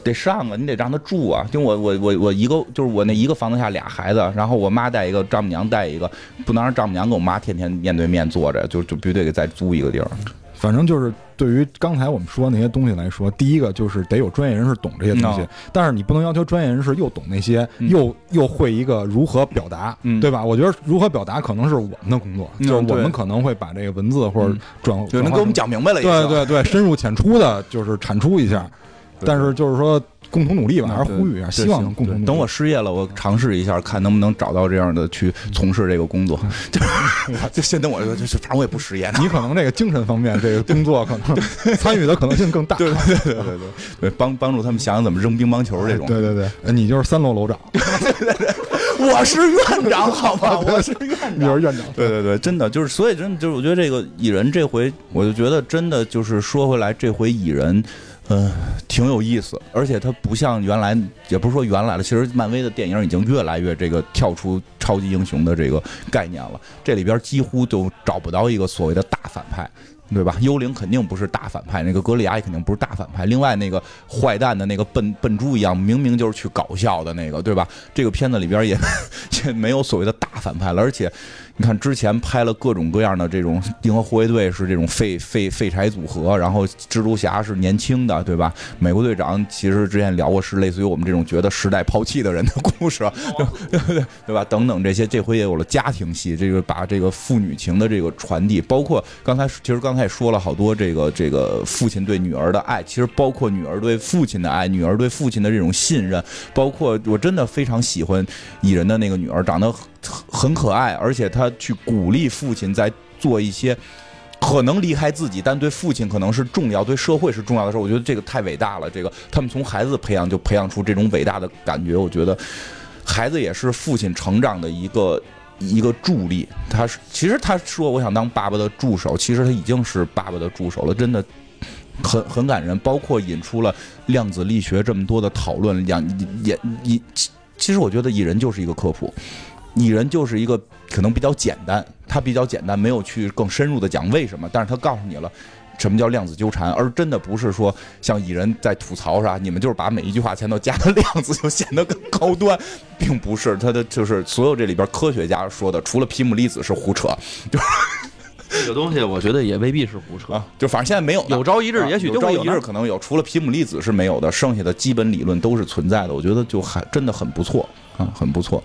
得上啊，你得让他住啊，因为我我我我一个就是我那一个房子下俩孩子，然后我妈带一个，丈母娘带一个，不能让丈母娘跟我妈天天面对面坐着，就就必须得给再租一个地儿。反正就是对于刚才我们说那些东西来说，第一个就是得有专业人士懂这些东西嗯，但是你不能要求专业人士又懂那些，嗯又又会一个如何表达，嗯对吧？我觉得如何表达可能是我们的工作，嗯就是我们可能会把这个文字或者嗯转就能给我们。讲明白了一些。对对对，深入浅出的，就是产出一下，但是就是说共同努力吧，还是呼吁一下，希望能共同努力。等我失业了，我尝试一下，看能不能找到这样的去从事这个工作。就 就先等我，就是反正我也不失业。你可能这个精神方面这个工作可能 参与的可能性更大。对对对对对对对，帮帮助他们想想怎么扔乒乓球这种。对对对，呃你就是三楼楼长，对对对我是院长，好吧，我是院长。你是院长。对对对，真的就是，所以真的就是，我觉得这个蚁人这回，我就觉得真的就是说回来，这回蚁人，嗯、挺有意思，而且它不像原来，也不是说原来了，其实漫威的电影已经越来越这个跳出超级英雄的这个概念了，这里边几乎就找不到一个所谓的大反派。对吧？幽灵肯定不是大反派，那个格利亚也肯定不是大反派。另外那个坏蛋的那个笨笨猪一样，明明就是去搞笑的那个，对吧？这个片子里边也 也没有所谓的大反派了，而且你看之前拍了各种各样的这种银河护卫队是这种废废废柴组合，然后蜘蛛侠是年轻的，对吧？美国队长其实之前聊过是类似于我们这种觉得时代抛弃的人的故事，对对对对吧？等等这些，这回也有了家庭戏，这个把这个父女情的这个传递，包括刚才其实刚才也说了好多这个这个父亲对女儿的爱，其实包括女儿对父亲的爱，女儿对父亲的这种信任，包括我真的非常喜欢蚁人的那个女儿，长得很可爱，而且他去鼓励父亲在做一些。可能离开自己，但对父亲可能是重要，对社会是重要的时候，我觉得这个太伟大了。这个他们从孩子培养就培养出这种伟大的感觉，我觉得孩子也是父亲成长的一个一个助力。他是其实他说我想当爸爸的助手，其实他已经是爸爸的助手了，真的很很感人。包括引出了量子力学这么多的讨论，两也也其其实我觉得蚁人就是一个科普，蚁人就是一个可能比较简单，他比较简单，没有去更深入的讲为什么，但是他告诉你了。什么叫量子纠缠？而真的不是说像蚁人在吐槽啥，你们就是把每一句话前头加个量子就显得更高端，并不是他的就是所有这里边科学家说的，除了皮姆粒子是胡扯，就是这个东西我觉得也未必是胡扯，啊，就反正现在没有有朝一日也许有朝一日可能有，除了皮姆粒子是没有的，剩下的基本理论都是存在的。我觉得就还真的很不错啊，很不错。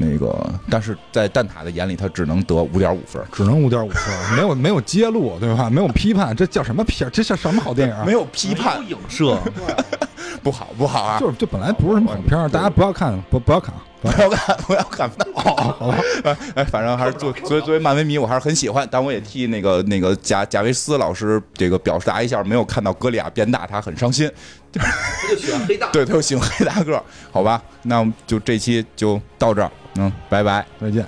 那个，但是在蛋挞的眼里，他只能得五点五分，只能五点五分，没有没有揭露，对吧？没有批判，这叫什么片？这叫什么好电影啊？没有批判，影射，不好不好啊！就是就本来不是什么好片，大家不要看，不不要看啊！不要看，不要看。哦，好吧，哎，反正还是作作为作为漫威迷，我还是很喜欢。但我也替那个那个贾贾维斯老师这个表达一下，没有看到格里亚变大，他很伤心。他就喜欢黑大。对，他又喜欢黑大个，好吧？那我们就这期就到这儿，嗯，拜拜。再见。